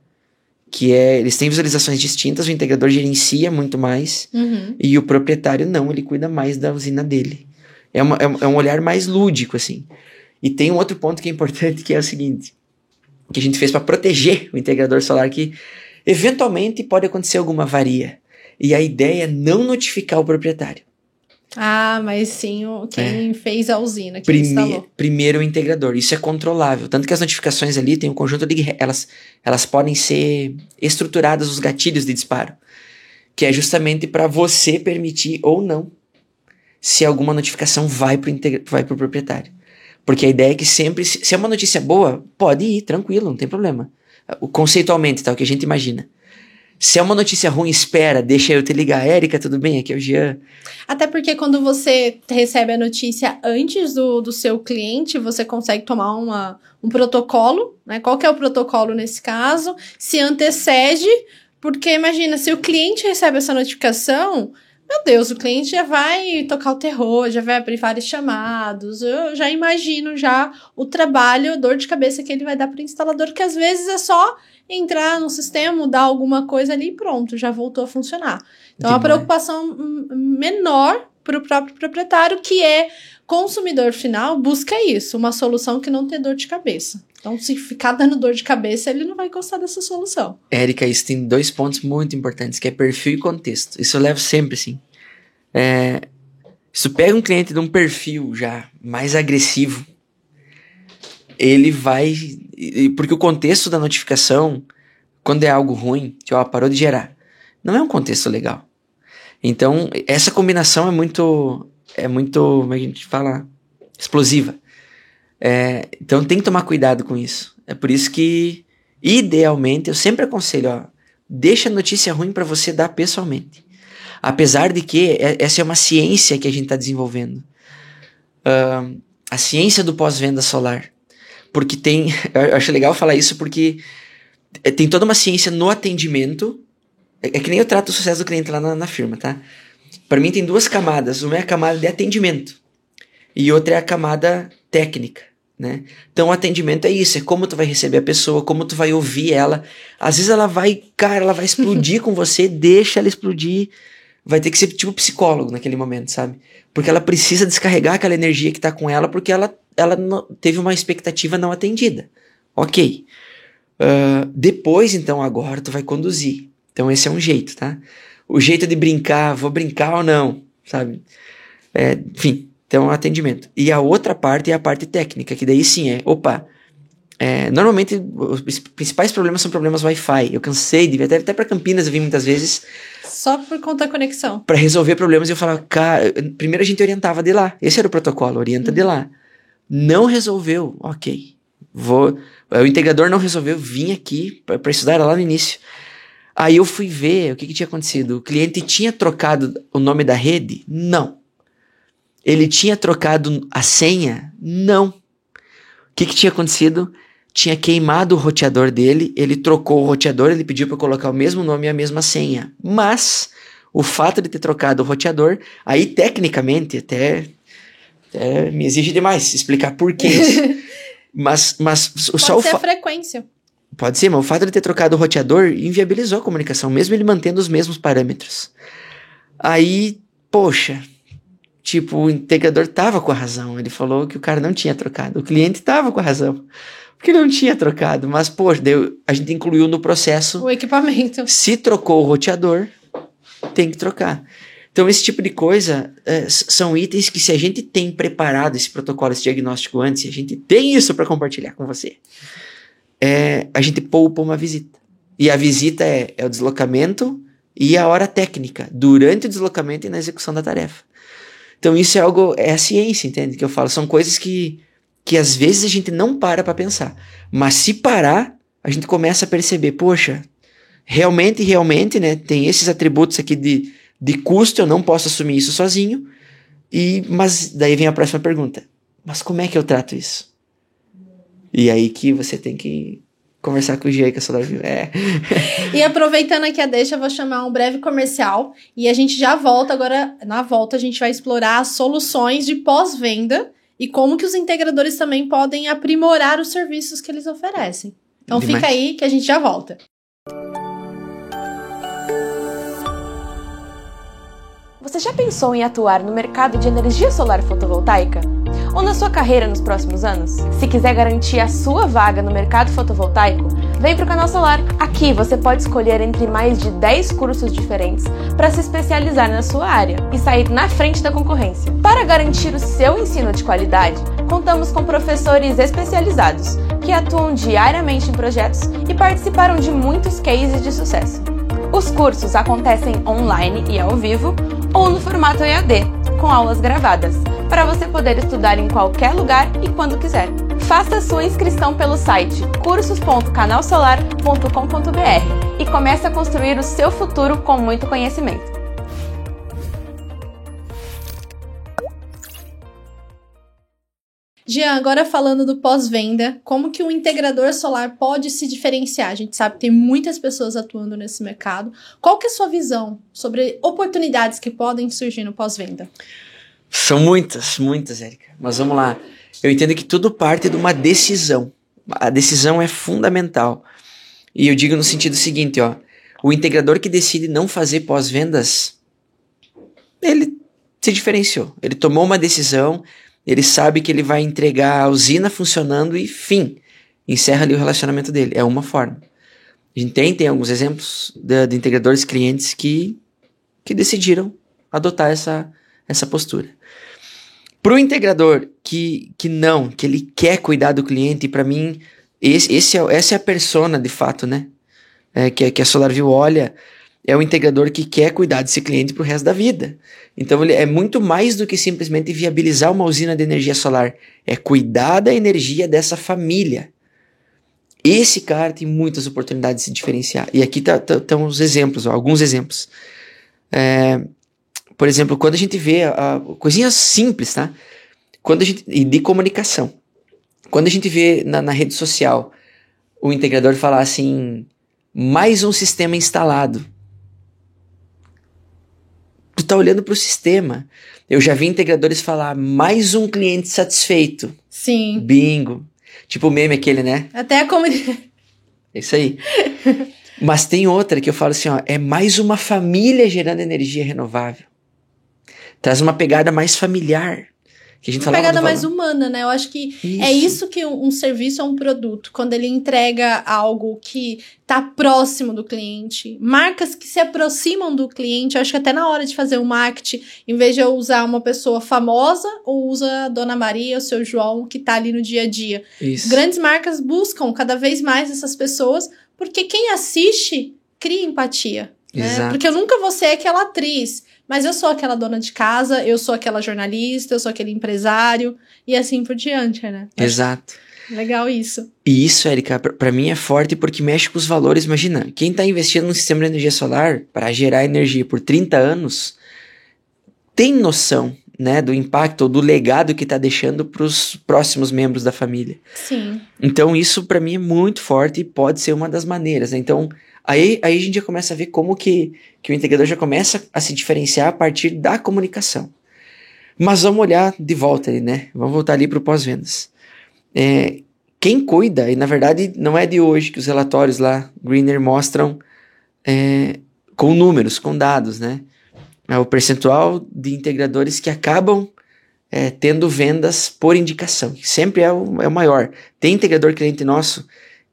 Que é, eles têm visualizações distintas, o integrador gerencia muito mais Uhum. e o proprietário não, ele cuida mais da usina dele. É, uma- é um- é um olhar mais lúdico, assim. E tem um outro ponto que é importante, que é o seguinte: que a gente fez para proteger o integrador solar, que eventualmente pode acontecer alguma avaria. E a ideia é não notificar o proprietário. Ah, mas sim, o, quem fez a usina, quem Prime instalou. primeiro o integrador. Isso é controlável. Tanto que as notificações ali tem um conjunto de. Elas, elas podem ser estruturadas, os gatilhos de disparo. Que é justamente para você permitir ou não se alguma notificação vai para o vai pro proprietário. Porque a ideia é que sempre. Se se é uma notícia boa, pode ir, tranquilo, não tem problema. O, conceitualmente, tá? O que a gente imagina. Se é uma notícia ruim, espera, deixa eu te ligar. Érica, tudo bem? Aqui é o Jean. Até porque quando você recebe a notícia antes do, do seu cliente, você consegue tomar uma, um protocolo, né? Qual é o protocolo nesse caso? Se antecede, porque imagina, se o cliente recebe essa notificação, meu Deus, o cliente já vai tocar o terror, já vai abrir vários chamados. Eu já imagino já o trabalho, a dor de cabeça que ele vai dar para o instalador, que às vezes é só entrar no sistema, mudar alguma coisa ali e pronto, já voltou a funcionar. Então, é Demais. preocupação menor para o próprio proprietário, que é consumidor final, busca isso, uma solução que não tem dor de cabeça. Então, se ficar dando dor de cabeça, ele não vai gostar dessa solução. Érica, isso tem dois pontos muito importantes, que é perfil e contexto. Isso eu levo sempre, assim. É, se pega um cliente de um perfil já mais agressivo, ele vai... Porque o contexto da notificação, quando é algo ruim, que ó, parou de gerar, não é um contexto legal. Então, essa combinação é muito... É muito, como é a gente fala? Explosiva. É, então tem que tomar cuidado com isso. É por isso que, idealmente, eu sempre aconselho, ó, deixa a notícia ruim para você dar pessoalmente. Apesar de que é- essa é uma ciência que a gente está desenvolvendo. Ahn, a ciência do pós-venda solar. Porque tem. Eu acho legal falar isso porque é, tem toda uma ciência no atendimento. É, é que nem eu trato o sucesso do cliente lá na, na firma, tá? Para mim tem duas camadas. Uma é a camada de atendimento e outra é a camada técnica, né? Então o atendimento é isso, é como tu vai receber a pessoa, como tu vai ouvir ela. Às vezes ela vai, cara, ela vai explodir com você, deixa ela explodir. Vai ter que ser tipo psicólogo naquele momento, sabe? Porque ela precisa descarregar aquela energia que tá com ela porque ela, ela não, teve uma expectativa não atendida. Ok. Uh, depois, então, agora tu vai conduzir. Então esse é um jeito, tá? o jeito de brincar, vou brincar ou não, sabe? É, enfim, então atendimento. E a outra parte é a parte técnica, que daí sim é, opa, é, normalmente os principais problemas são problemas Wi-Fi. Eu cansei de vir até, até para Campinas eu vim muitas vezes. Só por conta da conexão. Para resolver problemas eu falava, cara, primeiro a gente orientava de lá. Esse era o protocolo, orienta uhum. de lá. Não resolveu, ok. Vou, o integrador não resolveu, vim aqui para estudar lá no início. Aí eu fui ver o que, que tinha acontecido. O cliente tinha trocado o nome da rede? Não. Ele tinha trocado a senha? Não. O que, que tinha acontecido? Tinha queimado o roteador dele, ele trocou o roteador, ele pediu para colocar o mesmo nome e a mesma senha. Mas o fato de ter trocado o roteador, aí tecnicamente até, até me exige demais explicar por que mas, mas Pode só ser o a frequência. Pode ser, mas o fato de ter trocado o roteador inviabilizou a comunicação, mesmo ele mantendo os mesmos parâmetros. Aí, poxa, tipo, o integrador tava com a razão. Ele falou que o cara não tinha trocado. O cliente tava com a razão. Porque não tinha trocado. Mas, poxa, deu, a gente incluiu no processo. O equipamento. Se trocou o roteador, tem que trocar. Então, esse tipo de coisa é, são itens que, se a gente tem preparado esse protocolo, esse diagnóstico antes, a gente tem isso para compartilhar com você é, a gente poupa uma visita. E a visita é, é o deslocamento e a hora técnica, durante o deslocamento e na execução da tarefa. Então isso é algo, é a ciência, entende? Que eu falo, são coisas que, que às vezes a gente não para para pensar. Mas se parar, a gente começa a perceber, poxa, realmente, realmente, né, tem esses atributos aqui de, de custo, eu não posso assumir isso sozinho. E, mas daí vem a próxima pergunta. Mas como é que eu trato isso? E aí que você tem que conversar com o Gia que Solar Vivo. É. e aproveitando aqui a deixa, eu vou chamar um breve comercial e a gente já volta. Agora, na volta, a gente vai explorar soluções de pós-venda e como que os integradores também podem aprimorar os serviços que eles oferecem. Então Demais. fica aí que a gente já volta. Você já pensou em atuar no mercado de energia solar fotovoltaica? Ou na sua carreira nos próximos anos? Se quiser garantir a sua vaga no mercado fotovoltaico, vem para o Canal Solar. Aqui você pode escolher entre mais de 10 cursos diferentes para se especializar na sua área e sair na frente da concorrência. Para garantir o seu ensino de qualidade, contamos com professores especializados que atuam diariamente em projetos e participaram de muitos cases de sucesso. Os cursos acontecem online e ao vivo ou no formato EAD, com aulas gravadas, para você poder estudar em qualquer lugar e quando quiser. Faça sua inscrição pelo site cursos.canalsolar.com.br e comece a construir o seu futuro com muito conhecimento. Jean, agora falando do pós-venda, como que o integrador solar pode se diferenciar? A gente sabe que tem muitas pessoas atuando nesse mercado. Qual que é a sua visão sobre oportunidades que podem surgir no pós-venda? São muitas, muitas, Érica. Mas vamos lá. Eu entendo que tudo parte de uma decisão. A decisão é fundamental. E eu digo no sentido seguinte, ó. O integrador que decide não fazer pós-vendas, ele se diferenciou. Ele tomou uma decisão, ele sabe que ele vai entregar a usina funcionando e fim. Encerra ali o relacionamento dele. É uma forma. A gente tem, tem alguns exemplos de, de integradores clientes que, que decidiram adotar essa, essa postura. Para o integrador que, que não, que ele quer cuidar do cliente, para mim, esse, esse é, essa é a persona de fato, né? É, que, que a SolarView olha é o integrador que quer cuidar desse cliente para o resto da vida. Então ele é muito mais do que simplesmente viabilizar uma usina de energia solar, é cuidar da energia dessa família. Esse cara tem muitas oportunidades de se diferenciar. E aqui estão tá, tá, os exemplos, ó, alguns exemplos. É, por exemplo, quando a gente vê a, a, coisinhas simples, tá? quando a gente, e de comunicação. Quando a gente vê na, na rede social o integrador falar assim, mais um sistema instalado. Tu tá olhando para o sistema. Eu já vi integradores falar mais um cliente satisfeito. Sim. Bingo. Tipo o meme aquele, né? Até a comunidade. É isso aí. Mas tem outra que eu falo assim, ó, é mais uma família gerando energia renovável. Traz uma pegada mais familiar. Que a gente Uma pegada mais humana, né? Eu acho que Isso. é isso que um, um serviço é um produto. Quando ele entrega algo que tá próximo do cliente. Marcas que se aproximam do cliente. Eu acho que até na hora de fazer um marketing, em vez de eu usar uma pessoa famosa, ou usa a Dona Maria, o seu João, que tá ali no dia a dia. Isso. Grandes marcas buscam cada vez mais essas pessoas, porque quem assiste cria empatia. Né? Porque eu nunca vou ser aquela atriz, mas eu sou aquela dona de casa, eu sou aquela jornalista, eu sou aquele empresário, e assim por diante, né? Exato. Legal isso. E isso, Erika, pra- pra mim é forte porque mexe com os valores. Imagina, quem tá investindo num sistema de energia solar para gerar energia por 30 anos tem noção, né, do impacto ou do legado que tá deixando pros próximos membros da família. Sim. Então isso pra mim é muito forte e pode ser uma das maneiras. né? Então aí, aí a gente já começa a ver como que, que o integrador já começa a se diferenciar a partir da comunicação. Mas vamos olhar de volta ali, né? Vamos voltar ali para o pós-vendas. É, quem cuida, e na verdade não é de hoje que os relatórios lá, Greener, mostram é, com números, com dados, né? É o percentual de integradores que acabam é, tendo vendas por indicação, que sempre é o, é o maior. Tem integrador cliente nosso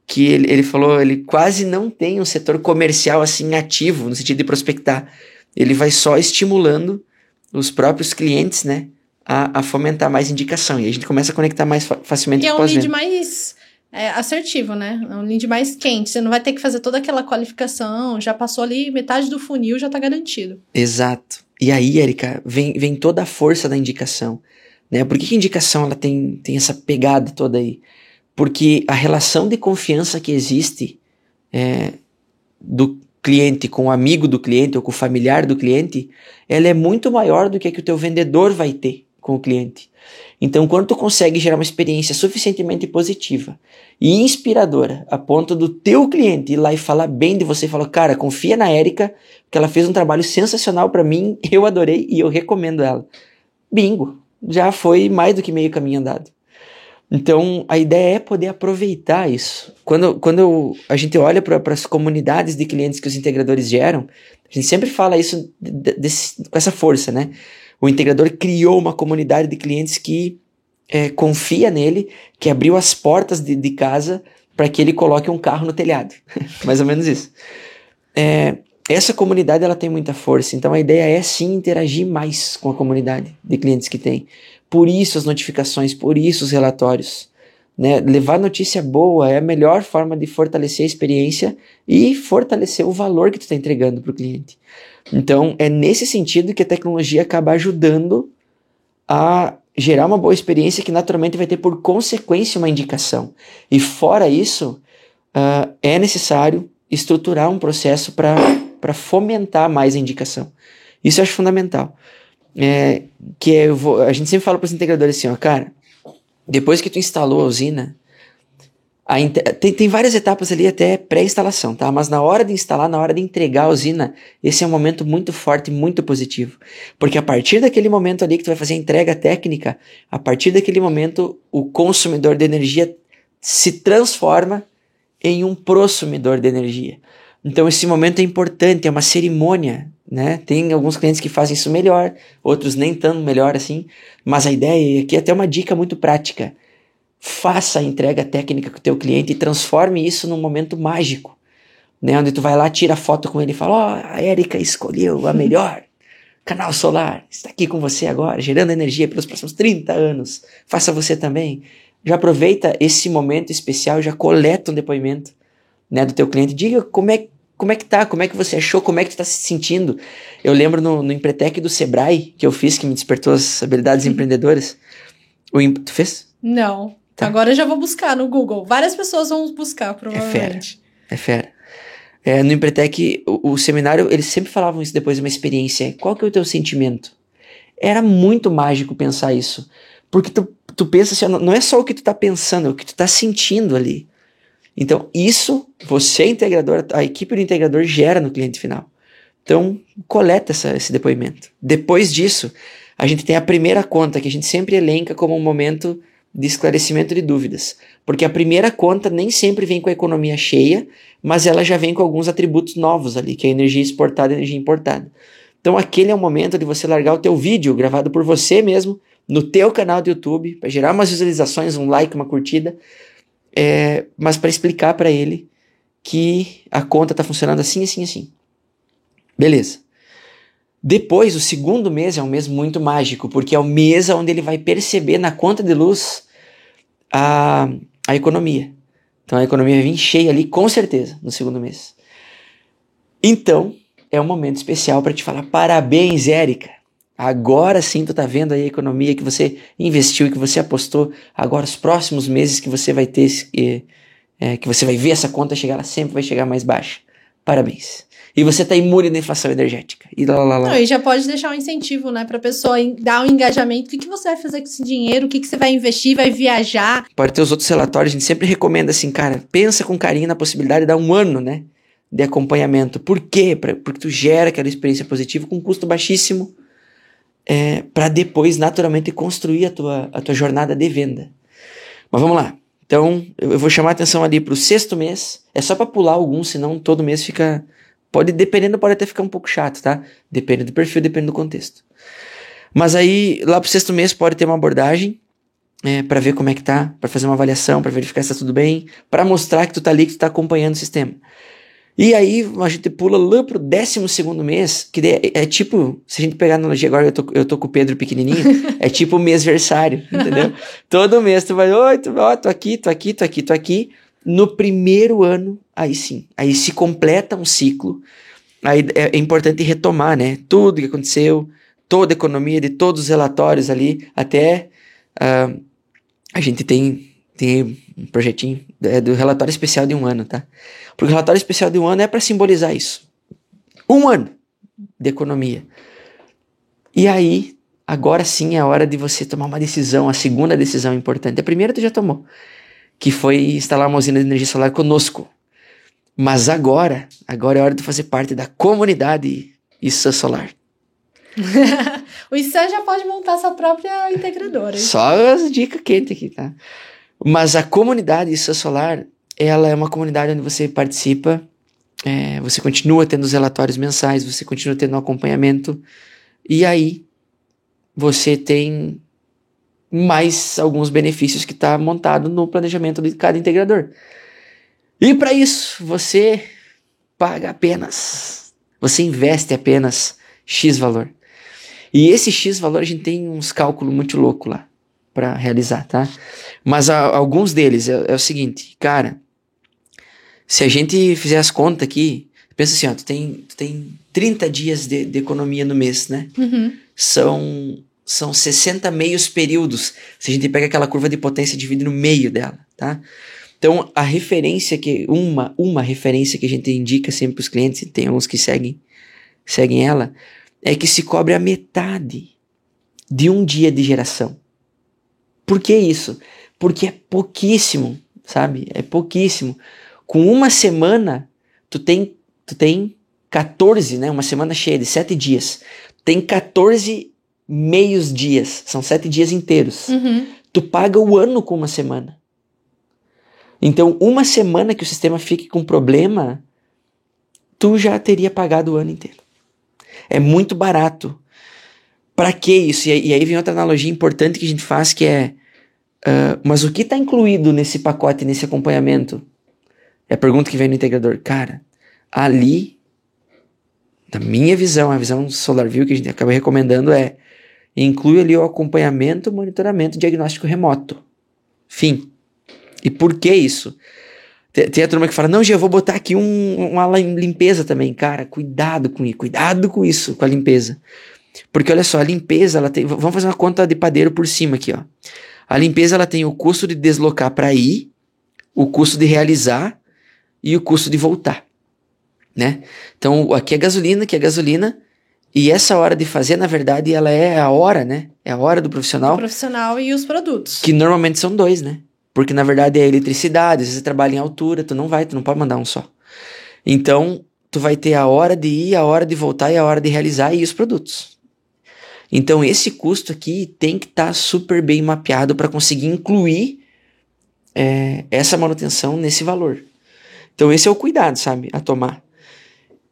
que ele, ele falou, ele quase não tem um setor comercial assim ativo, no sentido de prospectar. Ele vai só estimulando os próprios clientes, né, a, a fomentar mais indicação. E a gente começa a conectar mais fa- facilmente E é um lead mais é, assertivo, né? É um lead mais quente. Você não vai ter que fazer toda aquela qualificação, já passou ali metade do funil, já tá garantido. Exato. E aí, Erika, vem, vem toda a força da indicação. Né? Por que, que a indicação ela tem, tem essa pegada toda aí? Porque a relação de confiança que existe é, do cliente com o amigo do cliente ou com o familiar do cliente, ela é muito maior do que a que o teu vendedor vai ter com o cliente. Então, quando tu consegue gerar uma experiência suficientemente positiva e inspiradora, a ponto do teu cliente ir lá e falar bem de você, falar, cara, confia na Érica, que ela fez um trabalho sensacional pra mim, eu adorei e eu recomendo ela. Bingo, já foi mais do que meio caminho andado. Então, a ideia é poder aproveitar isso. Quando, quando eu- a gente olha para as comunidades de clientes que os integradores geram, a gente sempre fala isso de- de- desse- com essa força, né? O integrador criou uma comunidade de clientes que é, confia nele, que abriu as portas de, de casa para que ele coloque um carro no telhado. Mais ou menos isso. É, essa comunidade ela tem muita força, então a ideia é sim interagir mais com a comunidade de clientes que tem. Por isso as notificações, por isso os relatórios. Né? Levar notícia boa é a melhor forma de fortalecer a experiência e fortalecer o valor que tu está entregando para o cliente. Então é nesse sentido que a tecnologia acaba ajudando a gerar uma boa experiência que naturalmente vai ter por consequência uma indicação. E fora isso, ah, é necessário estruturar um processo para fomentar mais a indicação. Isso eu acho fundamental. É, que é, vou- a gente sempre fala para os integradores assim, ó, cara, depois que tu instalou a usina, a tem, tem várias etapas ali até pré-instalação, tá? Mas na hora de instalar, na hora de entregar a usina, esse é um momento muito forte e muito positivo. Porque a partir daquele momento ali que tu vai fazer a entrega técnica, a partir daquele momento o consumidor de energia se transforma em um prosumidor de energia. Então esse momento é importante, é uma cerimônia, né? Tem alguns clientes que fazem isso melhor, outros nem tão melhor assim, mas a ideia aqui é até uma dica muito prática. Faça a entrega técnica com o teu cliente e transforme isso num momento mágico, né? Onde tu vai lá, tira foto com ele e fala, ó, a Érica escolheu a melhor canal solar, está aqui com você agora, gerando energia pelos próximos 30 anos. Faça você também. Já aproveita esse momento especial, já coleta um depoimento, né, do teu cliente. Diga como é, como é que tá, como é que você achou, como é que tu tá se sentindo. Eu lembro no, no Empretec do Sebrae, que eu fiz, que me despertou as habilidades empreendedoras. O, tu fez? Não. Tá. Agora eu já vou buscar no Google. Várias pessoas vão buscar, provavelmente. É fera. É, no Empretec, o, o seminário, eles sempre falavam isso depois de uma experiência. Qual que é o teu sentimento? Era muito mágico pensar isso. Porque tu, tu pensa assim, não é só o que tu tá pensando, é o que tu tá sentindo ali. Então, isso, você, integrador, a equipe do integrador gera no cliente final. Então, coleta essa, esse depoimento. Depois disso, a gente tem a primeira conta, que a gente sempre elenca como um momento de esclarecimento de dúvidas. Porque a primeira conta nem sempre vem com a economia cheia, mas ela já vem com alguns atributos novos ali, que é energia exportada e energia importada. Então aquele é o momento de você largar o teu vídeo gravado por você mesmo no teu canal do YouTube, para gerar umas visualizações, um like, uma curtida, é, mas para explicar para ele que a conta está funcionando assim, assim, assim. Beleza. Depois, o segundo mês é um mês muito mágico, porque é o mês onde ele vai perceber na conta de luz a, a economia. Então a economia vai vir cheia ali, com certeza, no segundo mês. Então, é um momento especial para te falar parabéns, Érica. Agora sim tu tá vendo aí a economia que você investiu e que você apostou. Agora os próximos meses que você vai ter, é, que você vai ver essa conta chegar, ela sempre vai chegar mais baixa. Parabéns. E você tá imune da inflação energética. E lá, lá, lá. Não, e já pode deixar um incentivo, né, pra pessoa dar um engajamento. O que, que você vai fazer com esse dinheiro? O que, que você vai investir? Vai viajar? Pode ter os outros relatórios. A gente sempre recomenda assim, cara, pensa com carinho na possibilidade de dar um ano, né, de acompanhamento. Por quê? Pra, porque tu gera aquela experiência positiva com um custo baixíssimo é, para depois, naturalmente, construir a tua, a tua jornada de venda. Mas vamos lá. Então, eu vou chamar a atenção ali para o sexto mês. É só para pular alguns, senão todo mês fica Pode, dependendo, pode até ficar um pouco chato, tá? Depende do perfil, depende do contexto. Mas aí, lá pro sexto mês, pode ter uma abordagem é, para ver como é que tá, para fazer uma avaliação, para verificar se tá tudo bem, para mostrar que tu tá ali, que tu tá acompanhando o sistema. E aí, a gente pula lá pro décimo segundo mês, que é, é, tipo, se a gente pegar a analogia agora, eu tô, eu tô com o Pedro pequenininho, é tipo mês versário, entendeu? Todo mês tu vai, oi, tu, ó, tô aqui, tô aqui, tô aqui, tô aqui. No primeiro ano, aí sim, aí se completa um ciclo. Aí é, é importante retomar, né? Tudo que aconteceu, toda a economia de todos os relatórios ali, até uh, a gente tem, tem um projetinho é, do relatório especial de um ano, tá? Porque o relatório especial de um ano é para simbolizar isso. Um ano de economia. E aí, agora sim é a hora de você tomar uma decisão, a segunda decisão importante. A primeira tu já tomou que foi instalar uma usina de energia solar conosco. Mas agora, agora é hora de fazer parte da comunidade ISA Solar. o ISA já pode montar sua própria integradora. Só as dicas quentes aqui, tá? Mas a comunidade ISA Solar, ela é uma comunidade onde você participa, é, você continua tendo os relatórios mensais, você continua tendo um acompanhamento, e aí você tem mais alguns benefícios que está montado no planejamento de cada integrador. E para isso, você paga apenas, você investe apenas X valor. E esse X valor a gente tem uns cálculos muito loucos lá para realizar, tá? Mas a, alguns deles é, é, o seguinte, cara, se a gente fizer as contas aqui, pensa assim, ó, tu tem, tu tem 30 dias de, de economia no mês, né? Uhum. São são 60 meios períodos, se a gente pega aquela curva de potência e divide no meio dela, tá? Então, a referência que uma uma referência que a gente indica sempre para os clientes, e tem alguns que seguem seguem ela, é que se cobre a metade de um dia de geração. Por que isso? Porque é pouquíssimo, sabe? É pouquíssimo. Com uma semana, tu tem tu tem 14, né? Uma semana cheia de 7 dias. Tem 14 meios dias, são sete dias inteiros. Uhum. Tu paga o ano com uma semana. Então, uma semana que o sistema fique com problema, tu já teria pagado o ano inteiro. É muito barato. Para que isso? E, aí vem outra analogia importante que a gente faz que é. Uh, mas o que está incluído nesse pacote, nesse acompanhamento? É a pergunta que vem no integrador. Cara, ali, da minha visão, a visão SolarView que a gente acaba recomendando é inclui ali o acompanhamento, monitoramento, diagnóstico remoto. Fim. E por que isso? Tem, a turma que fala, não, eu vou botar aqui um, uma limpeza também. Cara, cuidado com isso, cuidado com isso, com a limpeza. Porque olha só, a limpeza, ela tem. Vamos fazer uma conta de padeiro por cima aqui, ó. A limpeza ela tem o custo de deslocar para ir, o custo de realizar e o custo de voltar, né? Então, aqui é gasolina, aqui é gasolina, E essa hora de fazer, na verdade, ela é a hora, né? É a hora do profissional. O profissional e os produtos. Que normalmente são dois, né? Porque na verdade é eletricidade, às vezes você trabalha em altura, tu não vai, tu não pode mandar um só. Então, tu vai ter a hora de ir, a hora de voltar e a hora de realizar e os produtos. Então, esse custo aqui tem que estar tá super bem mapeado para conseguir incluir é, essa manutenção nesse valor. Então, esse é o cuidado, sabe, a tomar.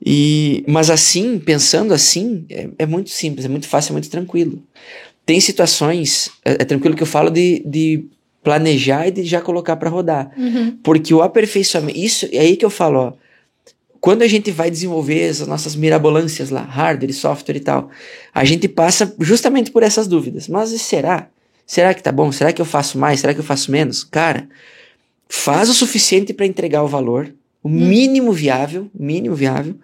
E, mas assim, pensando assim, é, é muito simples, é muito fácil, é muito tranquilo. Tem situações, é, é tranquilo que eu falo de, de planejar e de já colocar para rodar. Uhum. Porque o aperfeiçoamento, isso é aí que eu falo, ó. Quando a gente vai desenvolver as nossas mirabolâncias lá, hardware, software e tal, a gente passa justamente por essas dúvidas. Mas será? Será que tá bom? Será que eu faço mais? Será que eu faço menos? Cara, faz o suficiente para entregar o valor, o hum. mínimo viável, mínimo viável,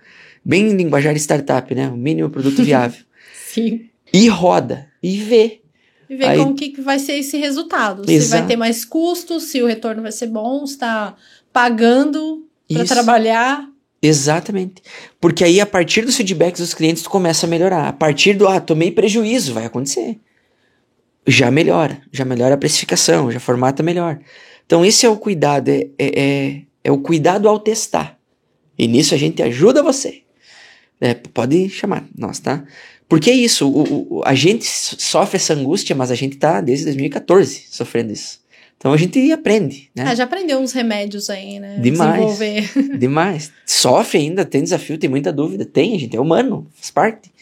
bem linguajar startup, né? O mínimo produto viável. Sim. E roda e vê. E ver Aí, como que vai ser esse resultado. Exato. Se vai ter mais custos, se o retorno vai ser bom, se está pagando para trabalhar. Exatamente. Porque aí, a partir dos feedbacks dos clientes, tu começa a melhorar. A partir do, ah, tomei prejuízo, vai acontecer. Já melhora. Já melhora a precificação, já formata melhor. Então, esse é o cuidado. É, é, é, é o cuidado ao testar. E nisso a gente ajuda você. É, pode chamar nós, tá? Porque é isso, o, o, a gente sofre essa angústia, mas a gente tá desde 2014 sofrendo isso. Então a gente aprende, né? Ah, já aprendeu uns remédios aí, né? Demais. Desenvolver. Demais. Sofre ainda, tem desafio, tem muita dúvida. Tem, a gente é humano, faz parte.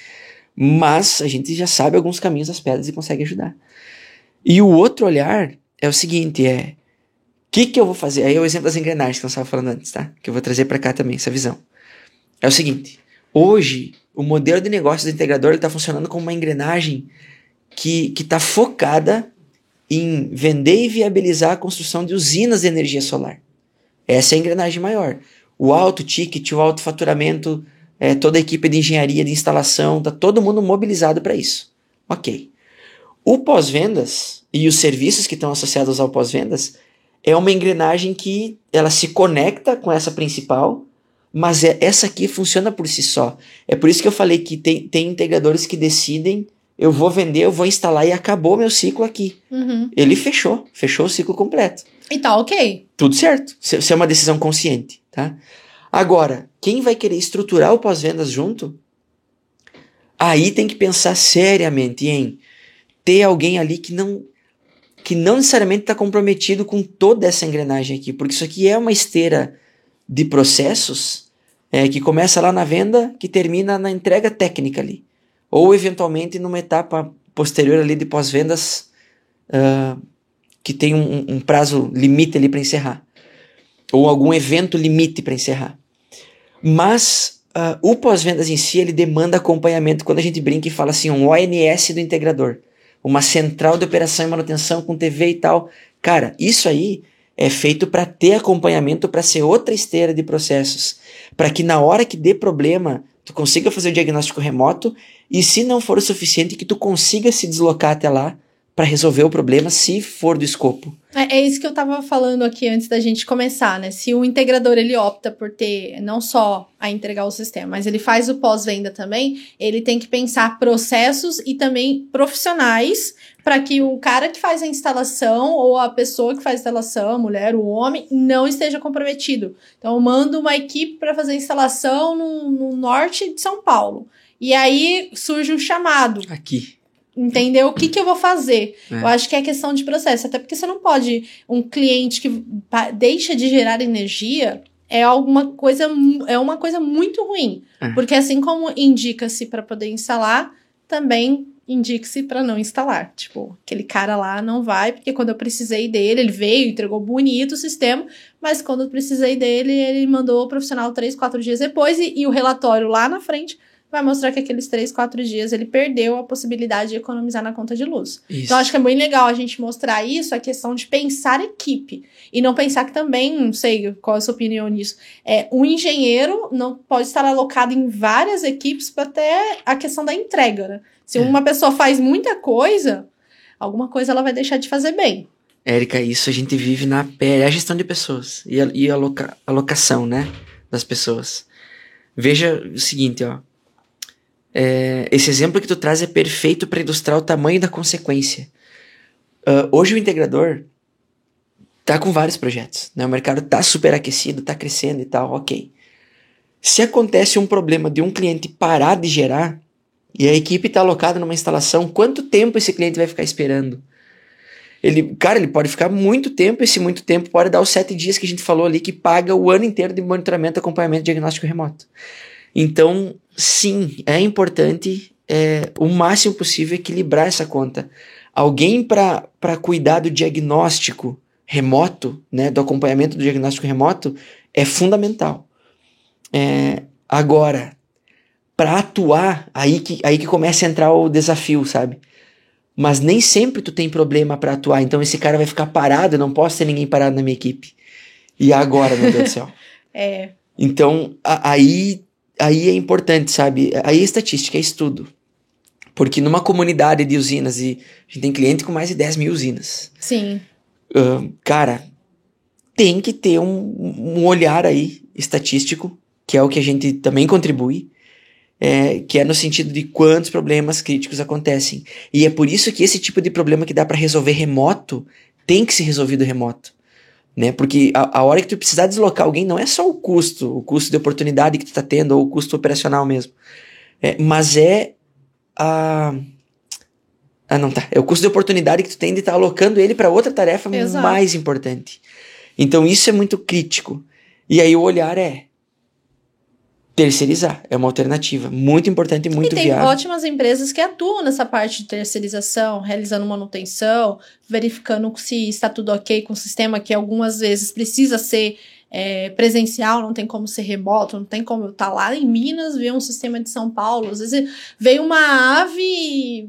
Mas a gente já sabe alguns caminhos das pedras e consegue ajudar. E o outro olhar é o seguinte, é... O que que eu vou fazer? Aí é o exemplo das engrenagens que eu estava falando antes, tá? Que eu vou trazer para cá também, essa visão. É o seguinte, hoje o modelo de negócio do integrador está funcionando como uma engrenagem que está focada em vender e viabilizar a construção de usinas de energia solar. Essa é a engrenagem maior. O alto ticket, o alto faturamento, é, toda a equipe de engenharia, de instalação, está todo mundo mobilizado para isso. Ok. O pós-vendas e os serviços que estão associados ao pós-vendas é uma engrenagem que ela se conecta com essa principal mas é, essa aqui funciona por si só. É por isso que eu falei que tem, tem integradores que decidem, eu vou vender, eu vou instalar e acabou meu ciclo aqui. Uhum. Ele fechou, fechou o ciclo completo. E tá ok. Tudo certo, se, se é uma decisão consciente, tá? Agora, quem vai querer estruturar o pós-vendas junto, aí tem que pensar seriamente em ter alguém ali que não que não necessariamente está comprometido com toda essa engrenagem aqui, porque isso aqui é uma esteira de processos é, que começa lá na venda, que termina na entrega técnica ali. Ou eventualmente numa etapa posterior ali de pós-vendas, uh, que tem um, um, prazo limite ali para encerrar. Ou algum evento limite para encerrar. Mas uh, o pós-vendas em si, ele demanda acompanhamento quando a gente brinca e fala assim, um ONS do integrador. Uma central de operação e manutenção com TV e tal. Cara, isso aí é feito para ter acompanhamento, para ser outra esteira de processos, para que na hora que dê problema, tu consiga fazer o diagnóstico remoto e se não for o suficiente que tu consiga se deslocar até lá para resolver o problema, se for do escopo. É, é, isso que eu estava falando aqui antes da gente começar, né? Se o integrador ele opta por ter não só a entregar o sistema, mas ele faz o pós-venda também, ele tem que pensar processos e também profissionais para que o cara que faz a instalação ou a pessoa que faz a instalação, a mulher, o homem, não esteja comprometido. Então, eu mando uma equipe para fazer a instalação no, no norte de São Paulo. E aí surge um chamado. Aqui entender o que, que eu vou fazer. É. Eu acho que é questão de processo. Até porque você não pode. Um cliente que deixa de gerar energia é alguma coisa é uma coisa muito ruim é. porque assim como indica-se para poder instalar também indique-se para não instalar tipo aquele cara lá não vai porque quando eu precisei dele ele veio entregou bonito o sistema mas quando eu precisei dele ele mandou o profissional três quatro dias depois e, e o relatório lá na frente vai mostrar que aqueles três, quatro dias ele perdeu a possibilidade de economizar na conta de luz. Isso. Então, acho que é bem legal a gente mostrar isso, a questão de pensar equipe. E não pensar que também, não sei qual é a sua opinião nisso, é, um engenheiro não pode estar alocado em várias equipes para ter a questão da entrega, né? Se é. uma pessoa faz muita coisa, alguma coisa ela vai deixar de fazer bem. Érica, isso a gente vive na pele, é a gestão de pessoas e a, e a alocação, né, das pessoas. Veja o seguinte, ó, É, esse exemplo que tu traz é perfeito para ilustrar o tamanho da consequência. Uh, hoje o integrador tá com vários projetos, né? O mercado tá super aquecido, tá crescendo e tal, ok. Se acontece um problema de um cliente parar de gerar e a equipe está alocada numa instalação, quanto tempo esse cliente vai ficar esperando? Ele, cara, ele pode ficar muito tempo, esse muito tempo pode dar os sete dias que a gente falou ali, que paga o ano inteiro de monitoramento, acompanhamento e diagnóstico remoto. Então, sim, é importante é, o máximo possível equilibrar essa conta. Alguém para cuidar do diagnóstico remoto, né, do acompanhamento do diagnóstico remoto, é fundamental. É, agora, para atuar, aí que, aí que começa a entrar o desafio, sabe? Mas nem sempre tu tem problema para atuar, então esse cara vai ficar parado, eu não posso ter ninguém parado na minha equipe. E agora, meu Deus do céu? é. Então, a, aí, aí é importante, sabe? Aí é estatística, é estudo. Porque numa comunidade de usinas, e a gente tem cliente com mais de 10 mil usinas. Sim. Uh, cara, tem que ter um, um olhar aí estatístico, que é o que a gente também contribui, é, que é no sentido de quantos problemas críticos acontecem. E é por isso que esse tipo de problema que dá para resolver remoto tem que ser resolvido remoto. Né? Porque a, a, hora que tu precisar deslocar alguém não é só o custo, o custo de oportunidade que tu tá tendo, ou o custo operacional mesmo. É, mas é a. Ah, não tá. É o custo de oportunidade que tu tem de estar tá alocando ele para outra tarefa Exato. mais importante. Então isso é muito crítico. E aí o olhar é terceirizar. É uma alternativa muito importante e muito viável. E tem ótimas empresas que atuam nessa parte de terceirização, realizando manutenção, verificando se está tudo ok com o sistema, que algumas vezes precisa ser é, presencial, não tem como ser remoto, não tem como eu estar tá lá em Minas, ver um sistema de São Paulo. Às vezes veio uma ave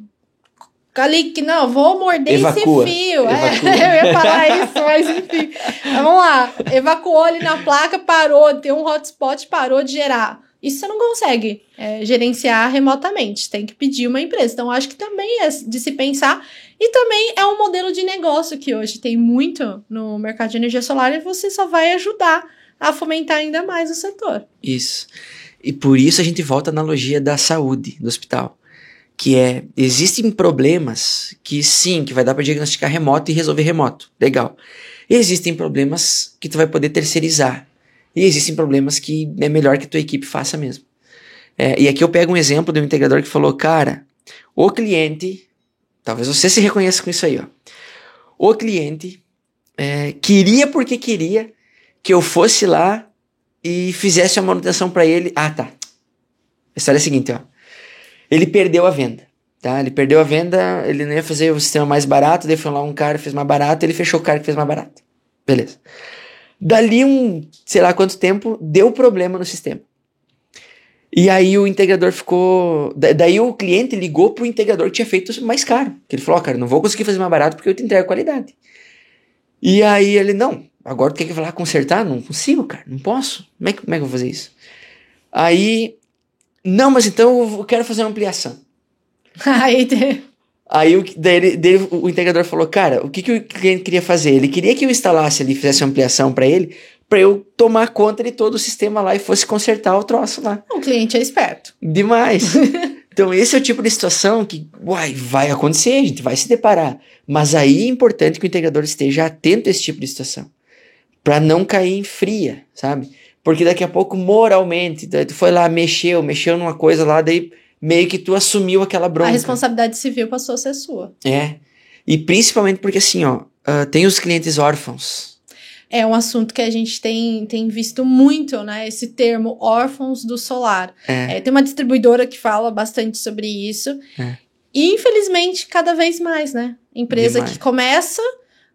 ali que não, vou morder Evacua. esse fio. É, eu ia falar isso, mas enfim. Vamos lá. Evacuou ali na placa, parou, tem um hotspot, parou de gerar. Isso você não consegue é, gerenciar remotamente, tem que pedir uma empresa. Então, acho que também é de se pensar. E também é um modelo de negócio que hoje tem muito no mercado de energia solar e você só vai ajudar a fomentar ainda mais o setor. Isso. E por isso a gente volta à analogia da saúde, do hospital que é existem problemas que sim, que vai dar para diagnosticar remoto e resolver remoto, legal. E existem problemas que tu vai poder terceirizar. E existem problemas que é melhor que tua equipe faça mesmo. É, e aqui eu pego um exemplo de um integrador que falou, cara, o cliente, talvez você se reconheça com isso aí, ó. O cliente é, queria porque queria que eu fosse lá e fizesse a manutenção para ele. Ah, tá. A história é a seguinte, ó ele perdeu a venda. Tá? Ele perdeu a venda, ele não ia fazer o sistema mais barato, daí foi lá um cara fez mais barato, ele fechou o cara que fez mais barato. Beleza. Dali um, sei lá quanto tempo, deu problema no sistema. E aí o integrador ficou. Daí o cliente ligou pro integrador que tinha feito mais caro. Que ele falou: oh, cara, não vou conseguir fazer mais barato porque eu te entrego qualidade. E aí ele: não, agora tu quer que eu vá lá consertar? Não consigo, cara, não posso. Como é que, como é que eu vou fazer isso? Aí não, mas então eu quero fazer uma ampliação. Aí, Aí o, daí, daí, o integrador falou, cara, o que, que o cliente queria fazer? Ele queria que eu instalasse ali, fizesse uma ampliação para ele, para eu tomar conta de todo o sistema lá e fosse consertar o troço lá. O cliente é esperto. Demais. então esse é o tipo de situação que, uai, vai acontecer, a gente vai se deparar. Mas aí é importante que o integrador esteja atento a esse tipo de situação, para não cair em fria, sabe? Porque daqui a pouco, moralmente, tu foi lá, mexeu, mexeu numa coisa lá, daí meio que tu assumiu aquela bronca. A responsabilidade civil passou a ser sua. É. E principalmente porque assim, ó, uh, tem os clientes órfãos. É um assunto que a gente tem, tem visto muito, né? Esse termo órfãos do solar. É. É, tem uma distribuidora que fala bastante sobre isso. É. E infelizmente, cada vez mais, né? Empresa Demais. que começa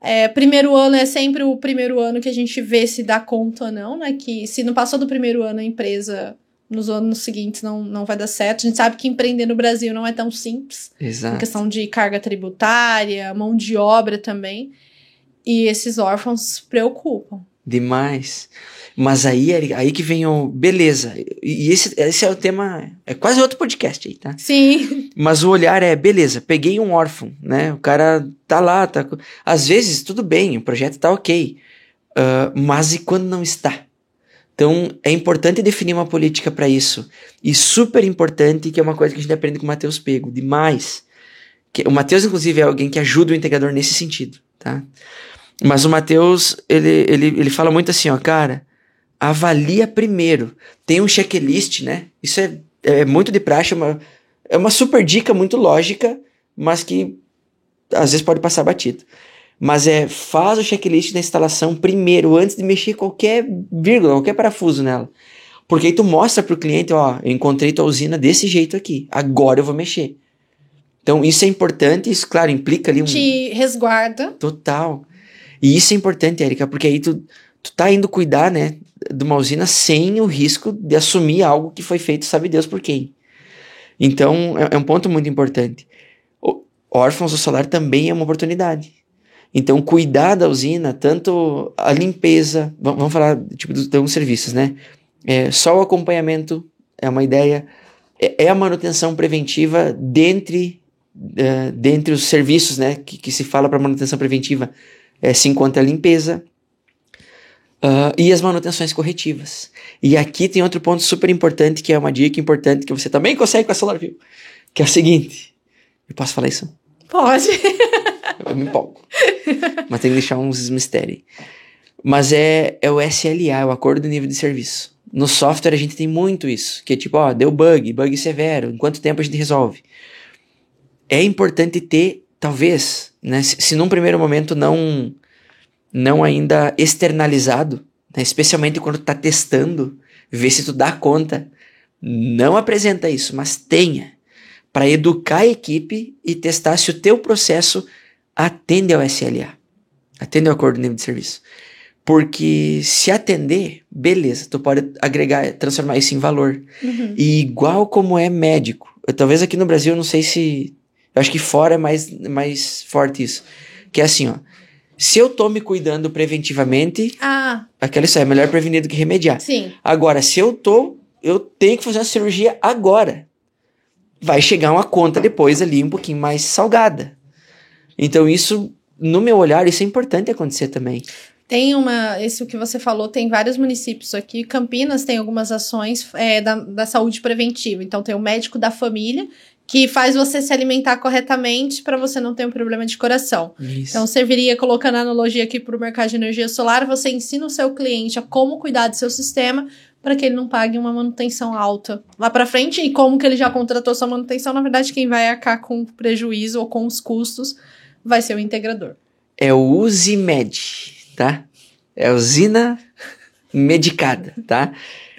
é, primeiro ano é sempre o primeiro ano que a gente vê se dá conta ou não, né? Que se não passou do primeiro ano a empresa nos anos seguintes não, não vai dar certo. A gente sabe que empreender no Brasil não é tão simples. Exato. Em questão de carga tributária, mão de obra também. E esses órfãos preocupam. Demais. Mas aí, aí que vem o. Beleza. E esse, esse é o tema. É quase outro podcast aí, tá? Sim. Mas o olhar é, beleza, peguei um órfão, né? O cara tá lá, tá. Às vezes, tudo bem, o projeto tá ok. Uh, mas e quando não está? Então, é importante definir uma política para isso. E super importante, que é uma coisa que a gente aprende com o Matheus Pego, demais. Que, o Matheus, inclusive, é alguém que ajuda o integrador nesse sentido, tá? Mas o Matheus, ele, ele, ele fala muito assim, ó, cara, avalia primeiro. Tem um checklist, né? Isso é, é muito de praxe, é uma, é uma super dica muito lógica, mas que às vezes pode passar batido. Mas é, faz o checklist da instalação primeiro, antes de mexer qualquer vírgula, qualquer parafuso nela. Porque aí tu mostra pro cliente, ó, eu encontrei tua usina desse jeito aqui, agora eu vou mexer. Então isso é importante, isso, claro, implica ali um... Te resguarda. Total. E isso é importante, Erika, porque aí tu, tu tá indo cuidar, né, de uma usina sem o risco de assumir algo que foi feito, sabe Deus por quem. Então, é, é um ponto muito importante. O, órfãos do solar também é uma oportunidade. Então, cuidar da usina, tanto a limpeza, vamos falar tipo de alguns serviços, né? É, só o acompanhamento é uma ideia, é, é a manutenção preventiva dentre, uh, dentre os serviços, né? Que, que se fala para manutenção preventiva, é, se encontra a limpeza uh, e as manutenções corretivas. E aqui tem outro ponto super importante, que é uma dica importante que você também consegue com a SolarView, que é o seguinte, eu posso falar isso? Pode. Eu me empolgo. Mas tem que deixar uns mistérios. Mas é, é o SLA, é o Acordo de Nível de Serviço. No software a gente tem muito isso, que é tipo, ó, deu bug, bug severo, em quanto tempo a gente resolve? É importante ter, talvez, né, se, se num primeiro momento não, não ainda externalizado, né, especialmente quando tu tá testando, ver se tu dá conta, não apresenta isso, mas tenha, para educar a equipe e testar se o teu processo atende ao SLA, atende ao acordo de nível de serviço. Porque se atender, beleza, tu pode agregar, transformar isso em valor. Uhum. E igual como é médico, eu, talvez aqui no Brasil, eu não sei se. Eu acho que fora é mais, mais forte isso. Que é assim, ó. Se eu tô me cuidando preventivamente, Ah, aquela é melhor prevenir do que remediar. sim. Agora, se eu tô, eu tenho que fazer uma cirurgia agora. Vai chegar uma conta depois ali um pouquinho mais salgada. Então, isso, no meu olhar, isso é importante acontecer também. Tem uma, isso que você falou, tem vários municípios aqui. Campinas tem algumas ações é, da, da saúde preventiva. Então, tem o médico da família, que faz você se alimentar corretamente para você não ter um problema de coração. Isso. Então, serviria, colocando a analogia aqui para o mercado de energia solar, você ensina o seu cliente a como cuidar do seu sistema para que ele não pague uma manutenção alta lá para frente. E como que ele já contratou sua manutenção, na verdade, quem vai arcar com o prejuízo ou com os custos vai ser o integrador. é o Uzimed, tá? É a usina medicada, tá?